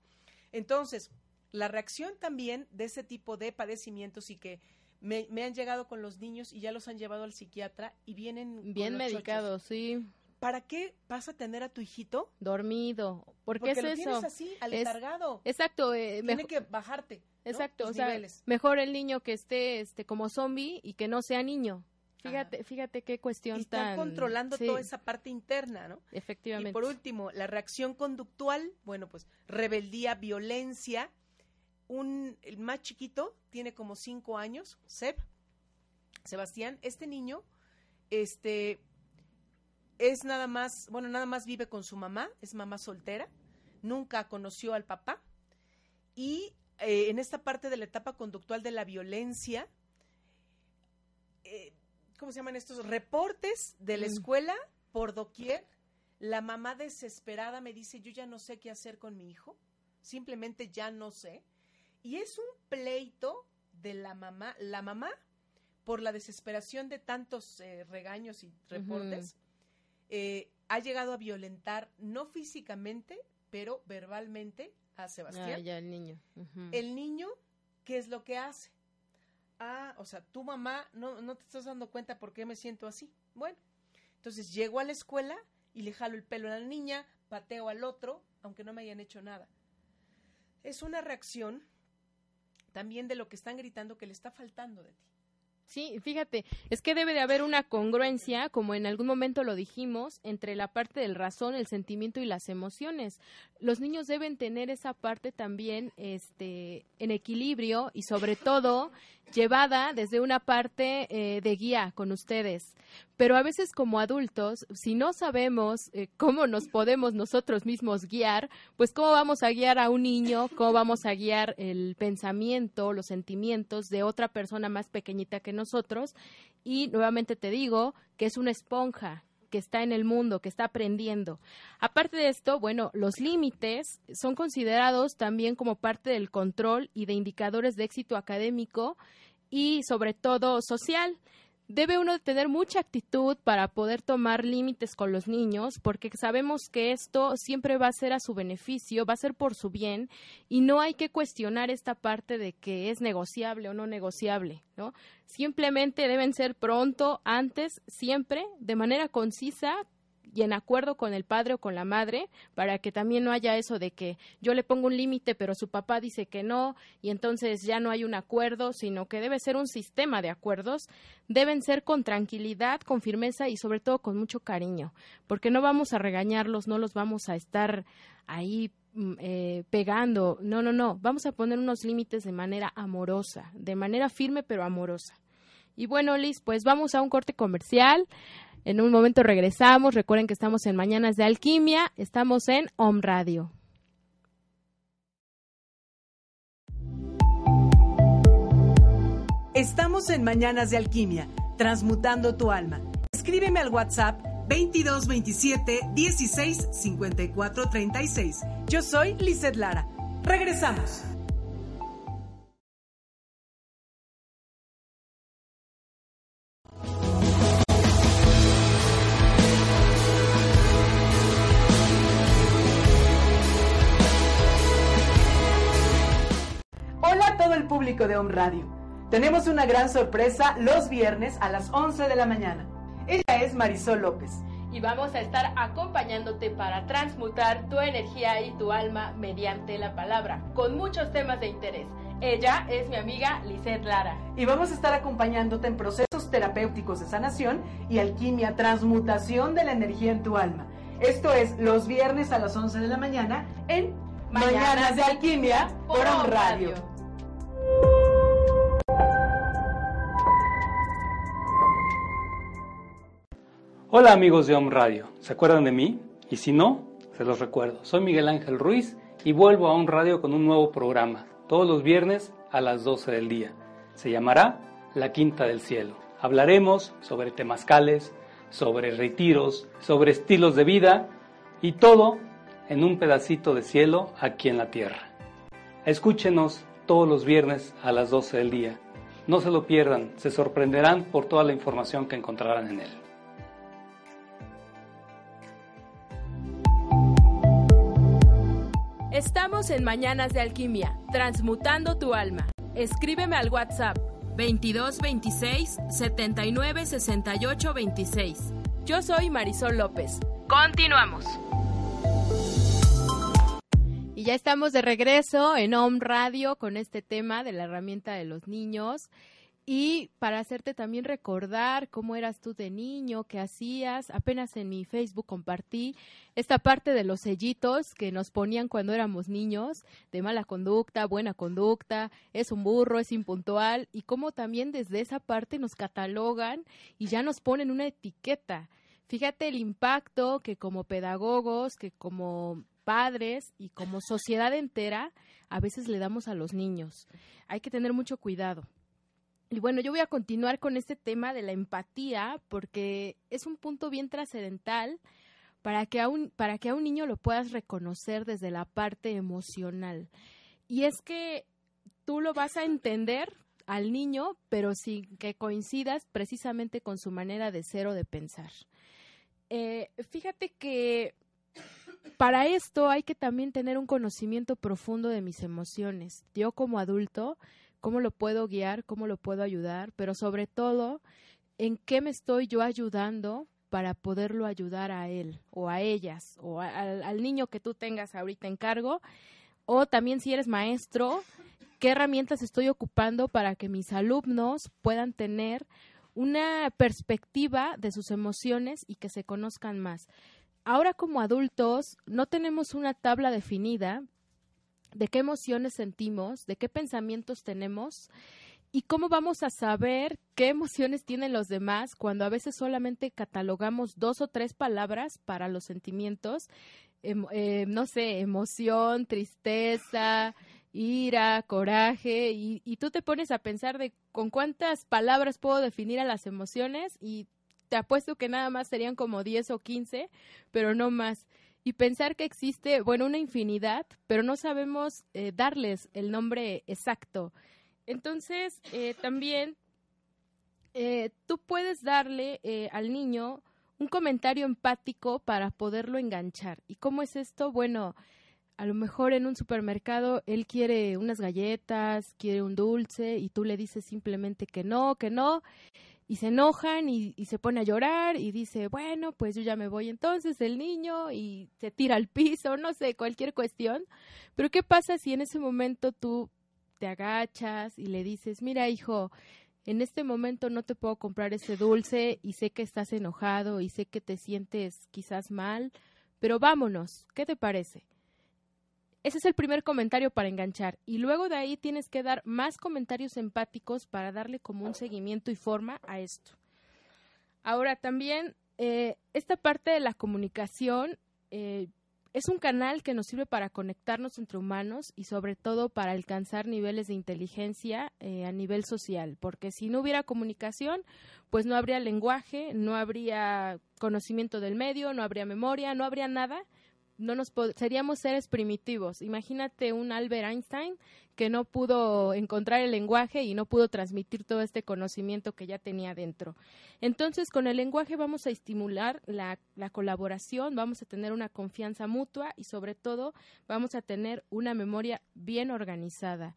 S1: Entonces, la reacción también de ese tipo de padecimientos y que me, me han llegado con los niños y ya los han llevado al psiquiatra y vienen
S2: Bien
S1: los chochos.
S2: medicado, sí.
S1: ¿Para qué vas a tener a tu hijito?
S2: Dormido. ¿Por qué
S1: Porque
S2: es
S1: lo
S2: eso?
S1: tienes así, aletargado.
S2: Exacto. eh,
S1: Tiene que bajarte. ¿no?
S2: Exacto,
S1: Tus
S2: o sea,
S1: niveles.
S2: mejor el niño que esté este como zombie y que no sea niño.
S1: Ajá.
S2: Fíjate, fíjate qué cuestión
S1: Y están
S2: tan
S1: controlando
S2: sí,
S1: toda esa parte interna, ¿no?
S2: Efectivamente.
S1: Y por último, la reacción conductual, bueno, pues rebeldía, violencia. Un, el más chiquito tiene como cinco años, Seb, Sebastián. Este niño, este, es nada más, bueno, nada más vive con su mamá, es mamá soltera, nunca conoció al papá. Y eh, en esta parte de la etapa conductual de la violencia, eh, ¿cómo se llaman estos? Reportes de la
S2: Mm.
S1: escuela por doquier. La mamá desesperada me dice, yo ya no sé qué hacer con mi hijo, simplemente ya no sé. Y es un pleito de la mamá, la mamá, por la desesperación de tantos eh, regaños y reportes, eh, ha llegado a violentar, no físicamente, pero verbalmente a Sebastián.
S2: Ah, ya el niño.
S1: El niño, ¿qué es lo que hace? Ah, o sea, tu mamá no, no te estás dando cuenta por qué me siento así. Bueno, entonces llego a la escuela y le jalo el pelo a la niña, pateo al otro, aunque no me hayan hecho nada. Es una reacción también de lo que están gritando que le está faltando de ti.
S2: Sí, fíjate, es que debe de haber una congruencia, como en algún momento lo dijimos, entre la parte del razón, el sentimiento y las emociones. Los niños deben tener esa parte también este, en equilibrio y sobre todo llevada desde una parte eh, de guía con ustedes. Pero a veces como adultos, si no sabemos eh, cómo nos podemos nosotros mismos guiar, pues cómo vamos a guiar a un niño, cómo vamos a guiar el pensamiento, los sentimientos de otra persona más pequeñita que nosotros. Y nuevamente te digo que es una esponja que está en el mundo, que está aprendiendo. Aparte de esto, bueno, los límites son considerados también como parte del control y de indicadores de éxito académico y sobre todo social. Debe uno tener mucha actitud para poder tomar límites con los niños, porque sabemos que esto siempre va a ser a su beneficio, va a ser por su bien, y no hay que cuestionar esta parte de que es negociable o no negociable, ¿no? Simplemente deben ser pronto, antes, siempre, de manera concisa, y en acuerdo con el padre o con la madre, para que también no haya eso de que yo le pongo un límite, pero su papá dice que no, y entonces ya no hay un acuerdo, sino que debe ser un sistema de acuerdos, deben ser con tranquilidad, con firmeza y sobre todo con mucho cariño, porque no vamos a regañarlos, no los vamos a estar ahí mm, eh, pegando, no, no, no, vamos a poner unos límites de manera amorosa, de manera firme pero amorosa. Y bueno, Liz, pues vamos a un corte comercial. En un momento regresamos. Recuerden que estamos en Mañanas de Alquimia. Estamos en Home Radio.
S1: Estamos en Mañanas de Alquimia, transmutando tu alma. Escríbeme al WhatsApp 2227 16 54 36. Yo soy Lizeth Lara. Regresamos. Público de Home Radio. Tenemos una gran sorpresa los viernes a las 11 de la mañana. Ella es Marisol López.
S2: Y vamos a estar acompañándote para transmutar tu energía y tu alma mediante la palabra, con muchos temas de interés. Ella es mi amiga Lisette Lara.
S1: Y vamos a estar acompañándote en procesos terapéuticos de sanación y alquimia, transmutación de la energía en tu alma. Esto es los viernes a las 11 de la mañana en Mañanas, de Alquimia por Home Radio.
S3: Hola amigos de Home Radio, ¿se acuerdan de mí? Y si no, se los recuerdo. Soy Miguel Ángel Ruiz y vuelvo a Home Radio con un nuevo programa, todos los viernes a las 12 del día. Se llamará La Quinta del Cielo. Hablaremos sobre temazcales, sobre retiros, sobre estilos de vida y todo en un pedacito de cielo aquí en la tierra. Escúchenos todos los viernes a las 12 del día. No se lo pierdan, se sorprenderán por toda la información que encontrarán en él.
S2: Estamos en Mañanas de Alquimia, transmutando tu alma. Escríbeme al WhatsApp 2226 79 68 26. Yo soy Marisol López. Continuamos. Y ya estamos de regreso en Home Radio con este tema de la herramienta de los niños y para hacerte también recordar cómo eras tú de niño, qué hacías. Apenas en mi Facebook compartí esta parte de los sellitos que nos ponían cuando éramos niños, de mala conducta, buena conducta, es un burro, es impuntual, y cómo también desde esa parte nos catalogan y ya nos ponen una etiqueta. Fíjate el impacto que como pedagogos, que como padres y como sociedad entera a veces le damos a los niños. Hay que tener mucho cuidado. Y bueno, yo voy a continuar con este tema de la empatía porque es un punto bien trascendental para que a un, para que a un niño lo puedas reconocer desde la parte emocional. Y es que tú lo vas a entender al niño, pero sin que coincidas precisamente con su manera de ser o de pensar. Eh, fíjate que para esto hay que también tener un conocimiento profundo de mis emociones. Yo como adulto cómo lo puedo guiar, cómo lo puedo ayudar, pero sobre todo, en qué me estoy yo ayudando para poderlo ayudar a él o a ellas o al, niño que tú tengas ahorita en cargo. O también si eres maestro, qué herramientas estoy ocupando para que mis alumnos puedan tener una perspectiva de sus emociones y que se conozcan más. Ahora como adultos no tenemos una tabla definida de qué emociones sentimos, de qué pensamientos tenemos y cómo vamos a saber qué emociones tienen los demás cuando a veces solamente catalogamos dos o tres palabras para los sentimientos, eh, no sé, emoción, tristeza, ira, coraje, y, y tú te pones a pensar de con cuántas palabras puedo definir a las emociones y te apuesto que nada más serían como 10 o 15, pero no más y pensar que existe, bueno, una infinidad, pero no sabemos eh, darles el nombre exacto. Entonces, eh, también eh, tú puedes darle al niño un comentario empático para poderlo enganchar. ¿Y cómo es esto? Bueno, a lo mejor en un supermercado él quiere unas galletas, quiere un dulce y tú le dices simplemente que no, que no. Y se enojan y, se pone a llorar y dice, bueno, pues yo ya me voy entonces el niño y se tira al piso, no sé, cualquier cuestión. Pero ¿qué pasa si en ese momento tú te agachas y le dices, mira hijo, en este momento no te puedo comprar ese dulce y sé que estás enojado y sé que te sientes quizás mal, pero vámonos, ¿qué te parece? Ese es el primer comentario para enganchar. Y luego de ahí tienes que dar más comentarios empáticos para darle como un seguimiento y forma a esto. Ahora también, eh, esta parte de la comunicación eh, es un canal que nos sirve para conectarnos entre humanos y sobre todo para alcanzar niveles de inteligencia eh, a nivel social, porque si no hubiera comunicación, pues no habría lenguaje, no habría conocimiento del medio, no habría memoria, no habría nada no nos seríamos seres primitivos. Imagínate un Albert Einstein que no pudo encontrar el lenguaje y no pudo transmitir todo este conocimiento que ya tenía dentro. Entonces, con el lenguaje vamos a estimular la, la colaboración, vamos a tener una confianza mutua y sobre todo vamos a tener una memoria bien organizada.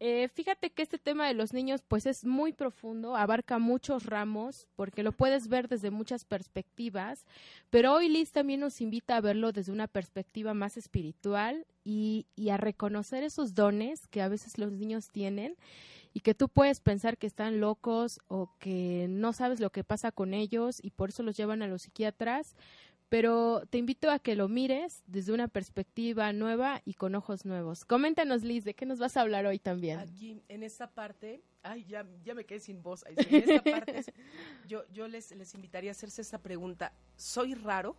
S2: Eh, fíjate que este tema de los niños pues es muy profundo, abarca muchos ramos porque lo puedes ver desde muchas perspectivas, pero hoy Liz también nos invita a verlo desde una perspectiva más espiritual y, y a reconocer esos dones que a veces los niños tienen y que tú puedes pensar que están locos o que no sabes lo que pasa con ellos y por eso los llevan a los psiquiatras, pero te invito a que lo mires desde una perspectiva nueva y con ojos nuevos. Coméntanos, Liz, ¿de qué nos vas a hablar hoy también?
S1: Aquí, en esta parte, ay, ya, ya me quedé sin voz. En esta parte, yo, yo les, les invitaría a hacerse esta pregunta. ¿Soy raro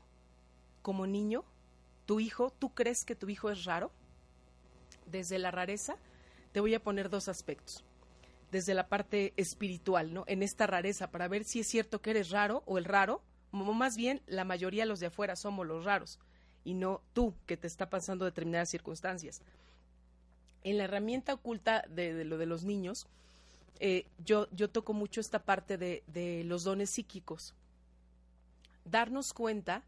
S1: como niño? ¿Tu hijo, tú crees que tu hijo es raro? Desde la rareza, te voy a poner dos aspectos. Desde la parte espiritual, ¿no? En esta rareza, para ver si es cierto que eres raro o el raro, más bien la mayoría de los de afuera somos los raros y no tú que te está pasando determinadas circunstancias. En la herramienta oculta de, lo de los niños, eh, yo, yo toco mucho esta parte de, de los dones psíquicos. Darnos cuenta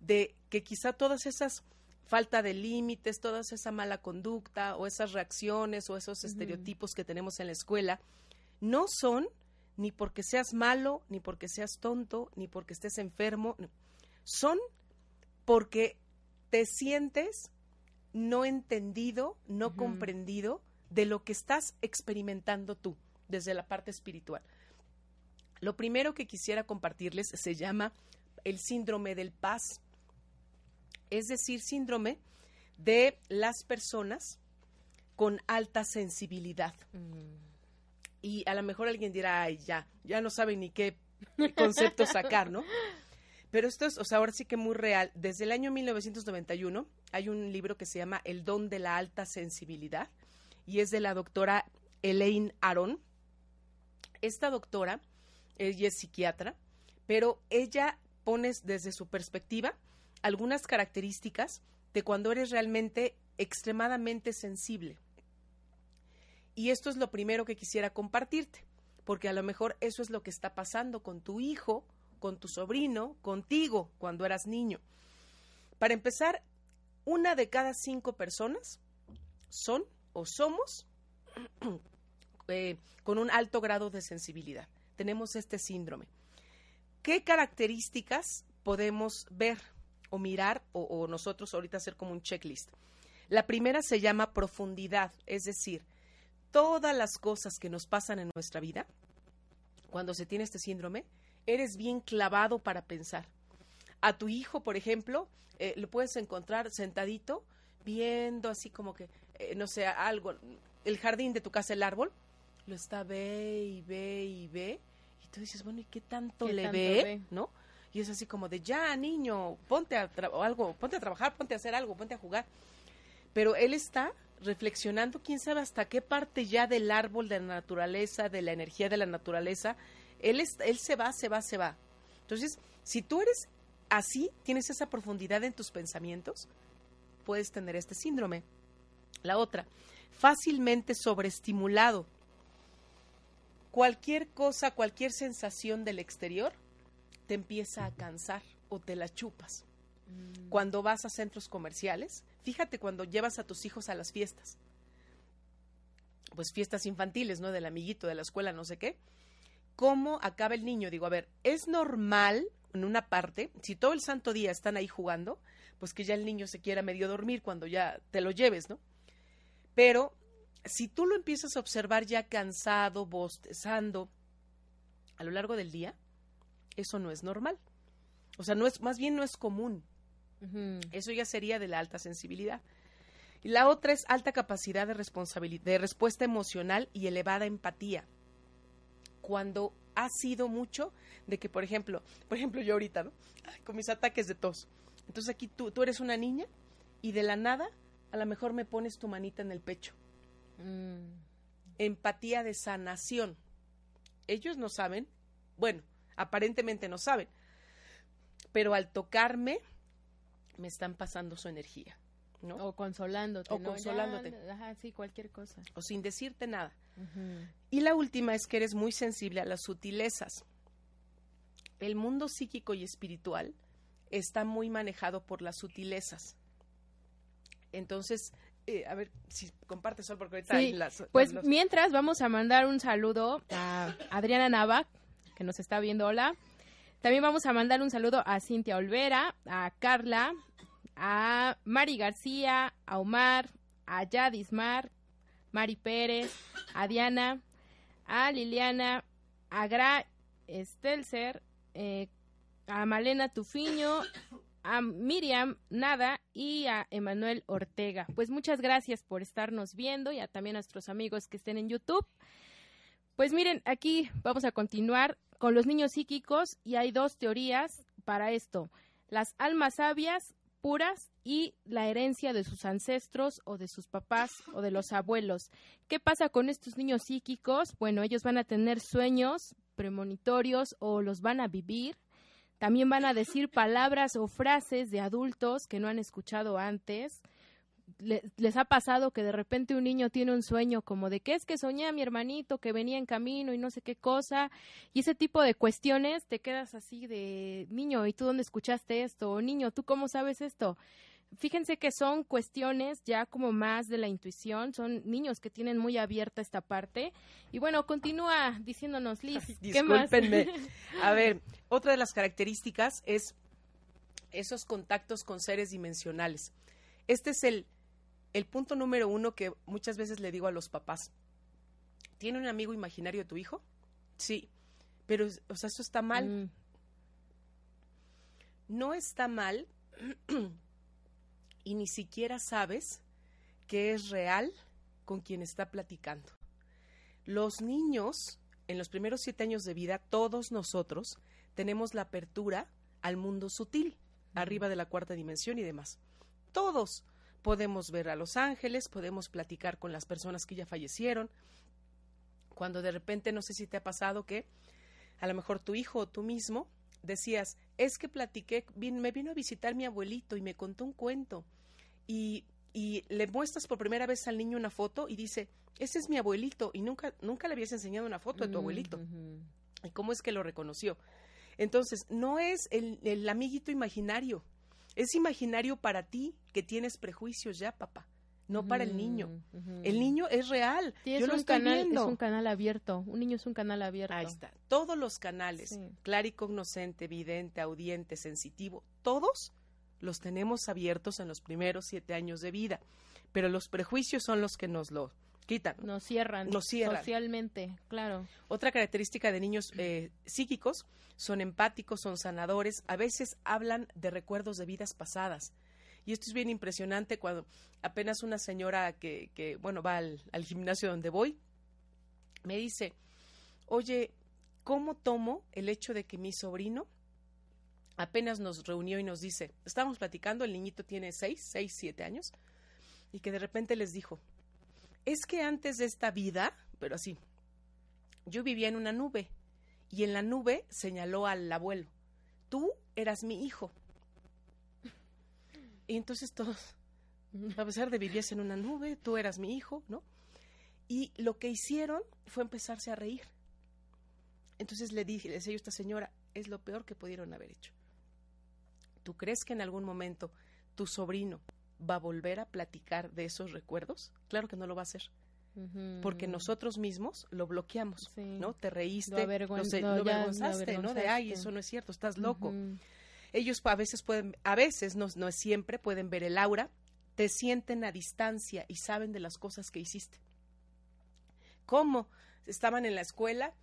S1: de que quizá todas esas falta de límites, toda esa mala conducta o esas reacciones o esos estereotipos que tenemos en la escuela no son ni porque seas malo, ni porque seas tonto, ni porque estés enfermo. Son porque te sientes no entendido, no comprendido de lo que estás experimentando tú desde la parte espiritual. Lo primero que quisiera compartirles se llama el síndrome del paz, es decir, síndrome de las personas con alta sensibilidad. Mm y a lo mejor alguien dirá, ay, ya, ya no sabe ni qué concepto sacar, ¿no? Pero esto es, o sea, ahora sí que muy real. Desde el año 1991 hay un libro que se llama El don de la alta sensibilidad y es de la doctora Elaine Aron. Esta doctora, ella es psiquiatra, pero ella pone desde su perspectiva algunas características de cuando eres realmente extremadamente sensible. Y esto es lo primero que quisiera compartirte, porque a lo mejor eso es lo que está pasando con tu hijo, con tu sobrino, contigo cuando eras niño. Para empezar, una de cada cinco personas son o somos eh, con un alto grado de sensibilidad. Tenemos este síndrome. ¿Qué características podemos ver o mirar o, o nosotros ahorita hacer como un checklist? La primera se llama profundidad, es decir, todas las cosas que nos pasan en nuestra vida, cuando se tiene este síndrome, eres bien clavado para pensar. A tu hijo, por ejemplo, eh, lo puedes encontrar sentadito, viendo así como que, eh, no sé, algo, el jardín de tu casa, el árbol, lo está ve y ve y ve, y tú dices, bueno, ¿y qué tanto le ve? ¿No? Y es así como de, ya, niño, ponte a, algo, ponte a trabajar, ponte a hacer algo, ponte a jugar. Pero él está reflexionando, quién sabe hasta qué parte ya del árbol de la naturaleza, de la energía de la naturaleza, él, él se va, se va, se va. Entonces, si tú eres así, tienes esa profundidad en tus pensamientos, puedes tener este síndrome. La otra, fácilmente sobreestimulado. Cualquier cosa, cualquier sensación del exterior te empieza a cansar o te la chupas. Mm. Cuando vas a centros comerciales, Fíjate cuando llevas a tus hijos a las fiestas, pues fiestas infantiles, ¿no? Del amiguito, de la escuela, no sé qué. cómo acaba el niño. Digo, a ver, es normal en una parte, si todo el santo día están ahí jugando, pues que ya el niño se quiera medio dormir cuando ya te lo lleves, ¿no? Pero si tú lo empiezas a observar ya cansado, bostezando, a lo largo del día, eso no es normal. O sea, no es, más bien no es común. Eso ya sería de la alta sensibilidad. Y la otra es alta capacidad de responsabilidad, de respuesta emocional y elevada empatía. Cuando ha sido mucho de que, por ejemplo, por ejemplo, yo ahorita, ¿no? Con mis ataques de tos. Entonces aquí tú, tú eres una niña y de la nada a lo mejor me pones tu manita en el pecho. Mm. Empatía de sanación. Ellos no saben, bueno, aparentemente no saben, pero al tocarme me están pasando su energía. ¿no?
S2: O consolándote.
S1: O consolándote.
S2: ajá, sí, cualquier cosa.
S1: O sin decirte nada. Y la última es que eres muy sensible a las sutilezas. El mundo psíquico y espiritual está muy manejado por las sutilezas. Entonces, eh, a ver si compartes Sol, porque ahorita
S2: sí, las, Pues mientras vamos a mandar un saludo a Adriana Nava, que nos está viendo. Hola. También vamos a mandar un saludo a Cintia Olvera, a Carla, a Mari García, a Omar, a Yadismar, Mari Pérez, a Diana, a Liliana, a Gra Stelzer, eh, a Malena Tufiño, a Miriam Nada y a Emanuel Ortega. Pues muchas gracias por estarnos viendo y a también a nuestros amigos que estén en YouTube. Pues miren, aquí vamos a continuar con los niños psíquicos y hay dos teorías para esto. Las almas sabias puras y la herencia de sus ancestros o de sus papás o de los abuelos. ¿Qué pasa con estos niños psíquicos? Bueno, ellos van a tener sueños premonitorios o los van a vivir. También van a decir palabras o frases de adultos que no han escuchado antes les ha pasado que de repente un niño tiene un sueño como de que es que soñé a mi hermanito que venía en camino y no sé qué cosa y ese tipo de cuestiones te quedas así de niño y tú dónde escuchaste esto o niño tú cómo sabes esto fíjense que son cuestiones ya como más de la intuición, son niños que tienen muy abierta esta parte. Y bueno, continúa diciéndonos, Liz, ¿qué más?
S1: A ver, otra de las características es esos contactos con seres dimensionales. Este es el el punto número uno que muchas veces le digo a los papás, ¿tiene un amigo imaginario tu hijo? Sí, pero, o sea, eso está mal. Mm. No está mal y ni siquiera sabes que es real con quien está platicando. Los niños, en los primeros siete años de vida, todos nosotros tenemos la apertura al mundo sutil, arriba de la cuarta dimensión y demás. Todos podemos ver a los ángeles, podemos platicar con las personas que ya fallecieron. Cuando de repente, no sé si te ha pasado que a lo mejor tu hijo o tú mismo decías, es que platiqué, me vino a visitar mi abuelito y me contó un cuento. Y, y le muestras por primera vez al niño una foto y dice, ese es mi abuelito. Y nunca, nunca le habías enseñado una foto de tu abuelito. ¿Y cómo es que lo reconoció? Entonces, no es el, el amiguito imaginario, es imaginario para ti que tienes prejuicios ya, papá, no para el niño. El niño es real. Yo lo estoy
S2: canal,
S1: viendo.
S2: Es un canal abierto. Un niño es un canal abierto.
S1: Ahí está. Todos los canales, claricognoscente, vidente, audiente, sensitivo, todos los tenemos abiertos en los primeros siete años de vida. Pero los prejuicios son los que nos lo quitan.
S2: Nos cierran. Nos cierran. Socialmente, claro.
S1: Otra característica de niños eh, psíquicos son empáticos, son sanadores, a veces hablan de recuerdos de vidas pasadas. Y esto es bien impresionante cuando apenas una señora que, que bueno, va al, al gimnasio donde voy, me dice, oye, ¿cómo tomo el hecho de que mi sobrino apenas nos reunió y nos dice, estábamos platicando, el niñito tiene seis, seis, siete años, y que de repente les dijo, es que antes de esta vida, pero así, yo vivía en una nube y en la nube señaló al abuelo, tú eras mi hijo. Y entonces todos, a pesar de vivías en una nube, tú eras mi hijo, ¿no? Y lo que hicieron fue empezarse a reír. Entonces le dije, le decía yo a esta señora, es lo peor que pudieron haber hecho. ¿Tú crees que en algún momento tu sobrino va a volver a platicar de esos recuerdos? Claro que no lo va a hacer. porque nosotros mismos lo bloqueamos, ¿no? Te reíste, lo,
S2: avergüenzaste,
S1: ¿no? De, ay, eso no es cierto, estás loco. Ellos a veces pueden, a veces, no, no es siempre, pueden ver el aura, te sienten a distancia y saben de las cosas que hiciste. ¿Cómo? Estaban en la escuela,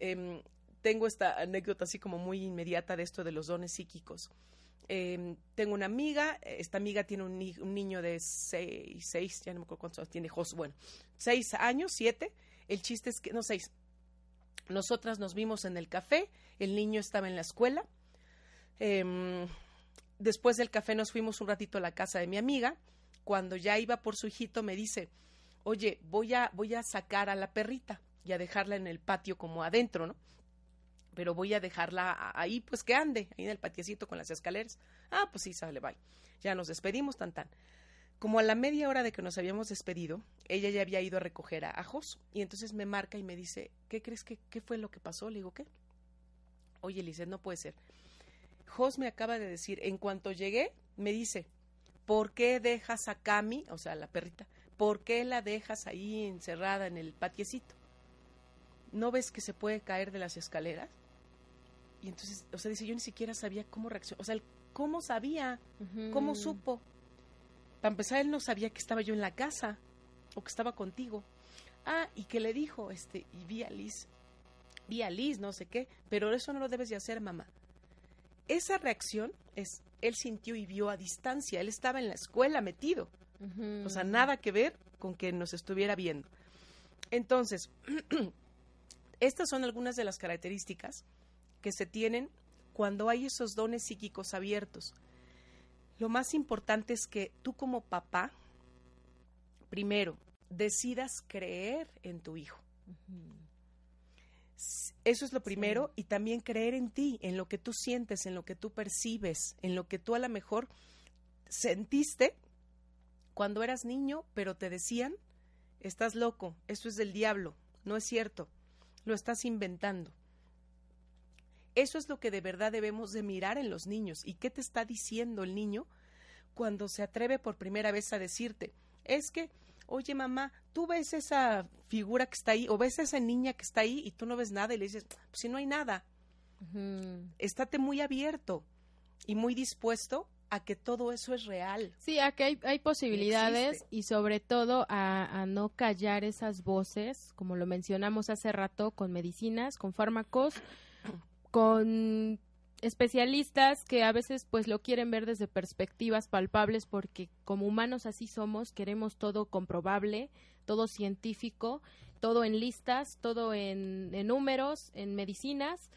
S1: em, tengo esta anécdota así como muy inmediata de esto de los dones psíquicos. Em, tengo una amiga, esta amiga tiene un, niño de seis, seis, ya no me acuerdo cuántos años tiene, Jos, bueno, seis años, siete. El chiste es que, no, seis. Nosotras nos vimos en el café, el niño estaba en la escuela. Em, después del café nos fuimos un ratito a la casa de mi amiga. Cuando ya iba por su hijito me dice, oye, voy a, voy a sacar a la perrita y a dejarla en el patio como adentro, ¿no? Pero voy a dejarla ahí, pues que ande, ahí en el patiecito con las escaleras. Ah, pues sí, sale, bye. Ya nos despedimos, tan tan. Como a la media hora de que nos habíamos despedido, ella ya había ido a recoger a, Jos y entonces me marca y me dice, ¿qué crees que qué fue lo que pasó? Le digo, ¿qué? Oye, Lizeth, no puede ser. Jos me acaba de decir, en cuanto llegué, me dice, ¿por qué dejas a Cami, o sea, la perrita, ¿por qué la dejas ahí encerrada en el patiecito? ¿No ves que se puede caer de las escaleras? Y entonces, o sea, dice, yo ni siquiera sabía cómo reaccionar, o sea, ¿cómo sabía? ¿Cómo supo? Para empezar, él no sabía que estaba yo en la casa o que estaba contigo. Ah, y que le dijo, este, y vi a Liz, vi a Liz, no sé qué, pero eso no lo debes de hacer, mamá. Esa reacción es, él sintió y vio a distancia, él estaba en la escuela metido. O sea, nada que ver con que nos estuviera viendo. Entonces, estas son algunas de las características que se tienen cuando hay esos dones psíquicos abiertos. Lo más importante es que tú como papá, primero, decidas creer en tu hijo. Eso es lo primero y también creer en ti, en lo que tú sientes, en lo que tú percibes, en lo que tú a lo mejor sentiste cuando eras niño, pero te decían, estás loco, esto es del diablo, no es cierto, lo estás inventando. Eso es lo que de verdad debemos de mirar en los niños. ¿Y qué te está diciendo el niño cuando se atreve por primera vez a decirte? Es que, oye mamá, tú ves esa figura que está ahí o ves esa niña que está ahí y tú no ves nada y le dices, pues si no hay nada. Estate muy abierto y muy dispuesto a que todo eso es real.
S2: Sí, a que hay, posibilidades y sobre todo a, no callar esas voces, como lo mencionamos hace rato, con medicinas, con fármacos, con especialistas que a veces pues lo quieren ver desde perspectivas palpables porque como humanos así somos, queremos todo comprobable, todo científico, todo en listas, todo en números, en medicinas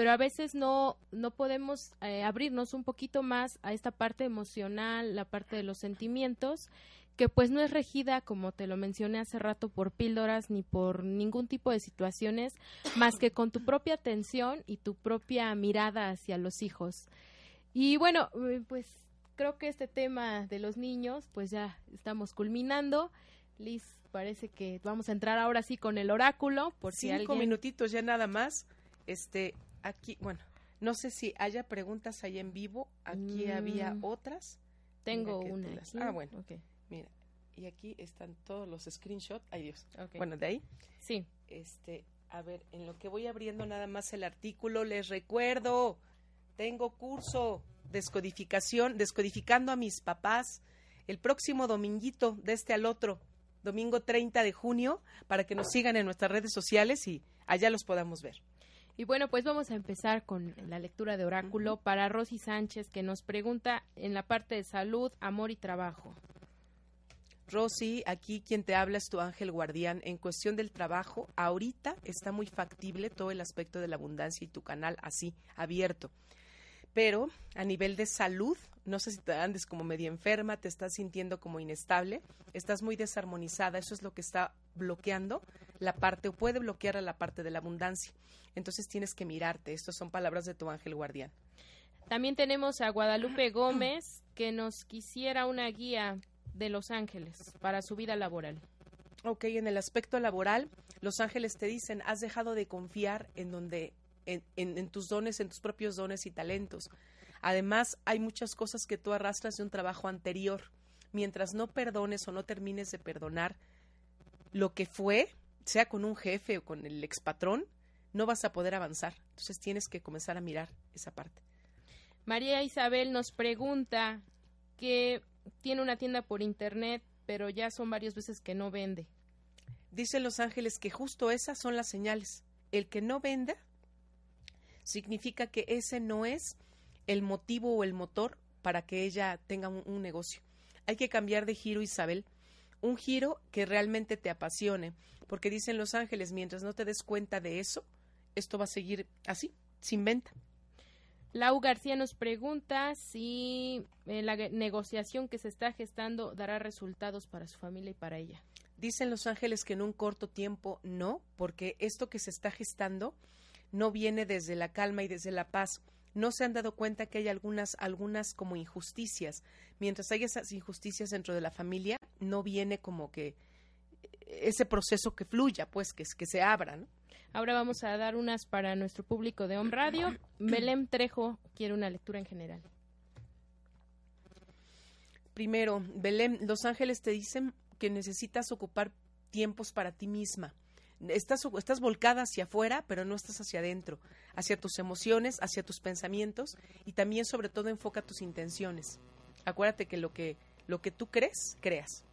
S2: pero a veces no, no podemos eh, abrirnos un poquito más a esta parte emocional, la parte de los sentimientos, que pues no es regida, como te lo mencioné hace rato, por píldoras ni por ningún tipo de situaciones, más que con tu propia atención y tu propia mirada hacia los hijos. Y bueno, eh, pues creo que este tema de los niños, pues ya estamos culminando. Liz, parece que vamos a entrar ahora sí con el oráculo, por
S1: Cinco
S2: si alguien...
S1: minutitos ya nada más. Este, aquí, bueno, no sé si haya preguntas ahí en vivo. Aquí había mm. otras.
S2: Tengo una.
S1: Ah, bueno. Y aquí están todos los screenshots. Ay, Dios. Bueno, de ahí.
S2: Sí.
S1: Este, a ver, en lo que voy abriendo nada más el artículo, les recuerdo, tengo curso descodificación, descodificando a mis papás el próximo dominguito de este al otro, domingo 30 de junio, para que nos sigan en nuestras redes sociales y allá los podamos ver.
S2: Y bueno, pues vamos a empezar con la lectura de oráculo para Rosy Sánchez, que nos pregunta en la parte de salud, amor y trabajo.
S1: Rosy, aquí quien te habla es tu ángel guardián. En cuestión del trabajo, ahorita está muy factible todo el aspecto de la abundancia y tu canal así, abierto. Pero a nivel de salud, no sé si te andes como media enferma, te estás sintiendo como inestable, estás muy desarmonizada, eso es lo que está bloqueando la parte o puede bloquear a la parte de la abundancia. Entonces tienes que mirarte. Estas son palabras de tu ángel guardián.
S2: También tenemos a Guadalupe Gómez que nos quisiera una guía de Los Ángeles para su vida laboral.
S1: Ok, en el aspecto laboral, Los Ángeles te dicen, has dejado de confiar en donde, en, en tus dones, en tus propios dones y talentos. Además, hay muchas cosas que tú arrastras de un trabajo anterior. Mientras no perdones o no termines de perdonar, lo que fue, sea con un jefe o con el expatrón, no vas a poder avanzar. Entonces tienes que comenzar a mirar esa parte.
S2: María Isabel nos pregunta que tiene una tienda por internet, pero ya son varias veces que no vende.
S1: Dicen los ángeles que justo esas son las señales. El que no venda significa que ese no es el motivo o el motor para que ella tenga un, un negocio. Hay que cambiar de giro, Isabel, un giro que realmente te apasione, porque dicen los ángeles, mientras no te des cuenta de eso, esto va a seguir así, sin venta.
S2: Lau García nos pregunta si eh, la negociación que se está gestando dará resultados para su familia y para ella.
S1: Dicen los ángeles que en un corto tiempo no, porque esto que se está gestando no viene desde la calma y desde la paz. No se han dado cuenta que hay algunas, algunas como injusticias. Mientras hay esas injusticias dentro de la familia, no viene como que ese proceso que fluya, pues que, que se abra, ¿no?
S2: Ahora vamos a dar unas para nuestro público de Home Radio. Belém Trejo quiere una lectura en general.
S1: Primero, Belém, los ángeles te dicen que necesitas ocupar tiempos para ti misma. Estás, estás volcada hacia afuera, pero no estás hacia adentro, hacia tus emociones, hacia tus pensamientos y también sobre todo enfoca tus intenciones. Acuérdate que lo que, lo que tú crees, creas.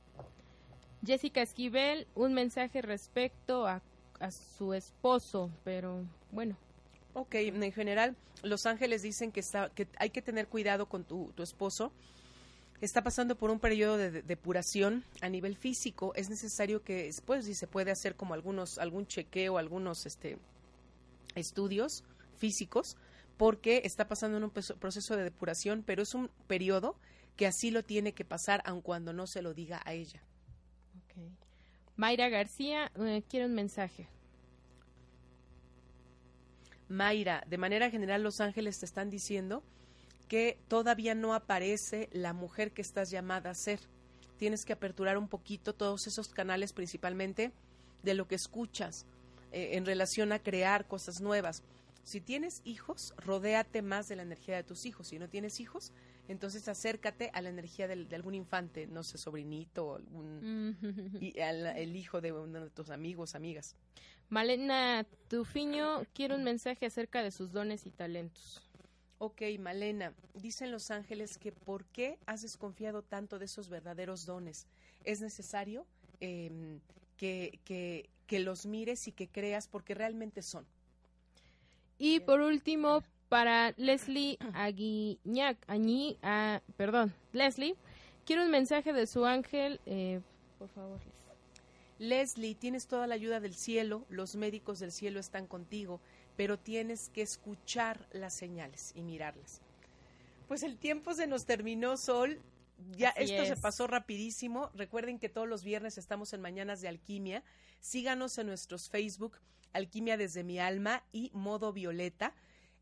S2: Jessica Esquivel, un mensaje respecto a a su esposo, pero bueno.
S1: Ok, en general, los ángeles dicen que, está, que hay que tener cuidado con tu, tu esposo. Está pasando por un periodo de, depuración a nivel físico. Es necesario que, pues, si se puede hacer como algunos, algún chequeo, algunos este, estudios físicos, porque está pasando en un proceso de depuración, pero es un periodo que así lo tiene que pasar, aun cuando no se lo diga a ella.
S2: Okay. Mayra García eh, quiere un mensaje.
S1: Mayra, de manera general los ángeles te están diciendo que todavía no aparece la mujer que estás llamada a ser. Tienes que aperturar un poquito todos esos canales principalmente de lo que escuchas eh, en relación a crear cosas nuevas. Si tienes hijos, rodéate más de la energía de tus hijos. Si no tienes hijos, entonces acércate a la energía de algún infante, no sé, sobrinito, algún, y el hijo de uno de tus amigos, amigas.
S2: Malena Tufiño quiere un mensaje acerca de sus dones y talentos.
S1: Ok, Malena, dicen los ángeles que ¿por qué has desconfiado tanto de esos verdaderos dones? Es necesario em, que, que, que los mires y que creas porque realmente son.
S2: Y por último, para Leslie Aguiñac, Añi, ah, perdón, Leslie, quiero un mensaje de su ángel, eh, por favor.
S1: Leslie, tienes toda la ayuda del cielo, los médicos del cielo están contigo, pero tienes que escuchar las señales y mirarlas. Pues el tiempo se nos terminó, Sol. Ya esto se pasó rapidísimo. Recuerden que todos los viernes estamos en Mañanas de Alquimia. Síganos en nuestros Facebook, Alquimia desde mi alma y Modo Violeta.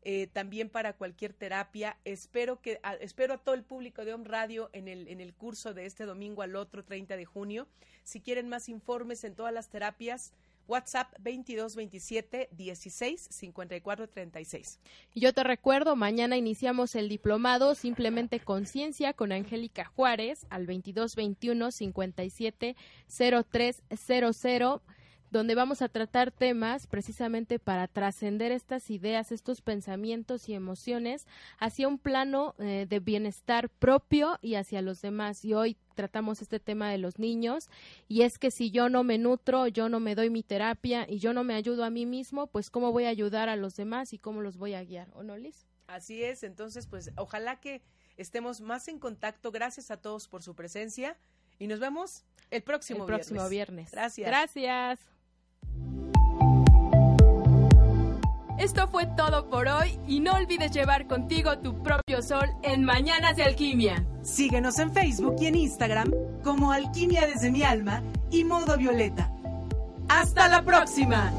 S1: Eh, también para cualquier terapia. Espero que a, espero a todo el público de Home Radio en el, en el curso de este domingo al otro 30 de junio. Si quieren más informes en todas las terapias, WhatsApp 2227 16 54 36.
S2: Yo te recuerdo, mañana iniciamos el diplomado Simplemente Conciencia con Angélica Juárez al 2221 57 0300 donde vamos a tratar temas precisamente para trascender estas ideas, estos pensamientos y emociones hacia un plano eh, de bienestar propio y hacia los demás. Y hoy tratamos este tema de los niños y es que si yo no me nutro, yo no me doy mi terapia y yo no me ayudo a mí mismo, pues cómo voy a ayudar a los demás y cómo los voy a guiar, ¿o no, Liz?
S1: Así es, entonces pues ojalá que estemos más en contacto. Gracias a todos por su presencia y nos vemos el próximo
S2: el próximo viernes.
S1: Gracias.
S2: Gracias. Esto fue todo por hoy y no olvides llevar contigo tu propio sol en Mañanas de Alquimia.
S1: Síguenos en Facebook y en Instagram como Alquimia desde mi alma y Modo Violeta. ¡Hasta la próxima!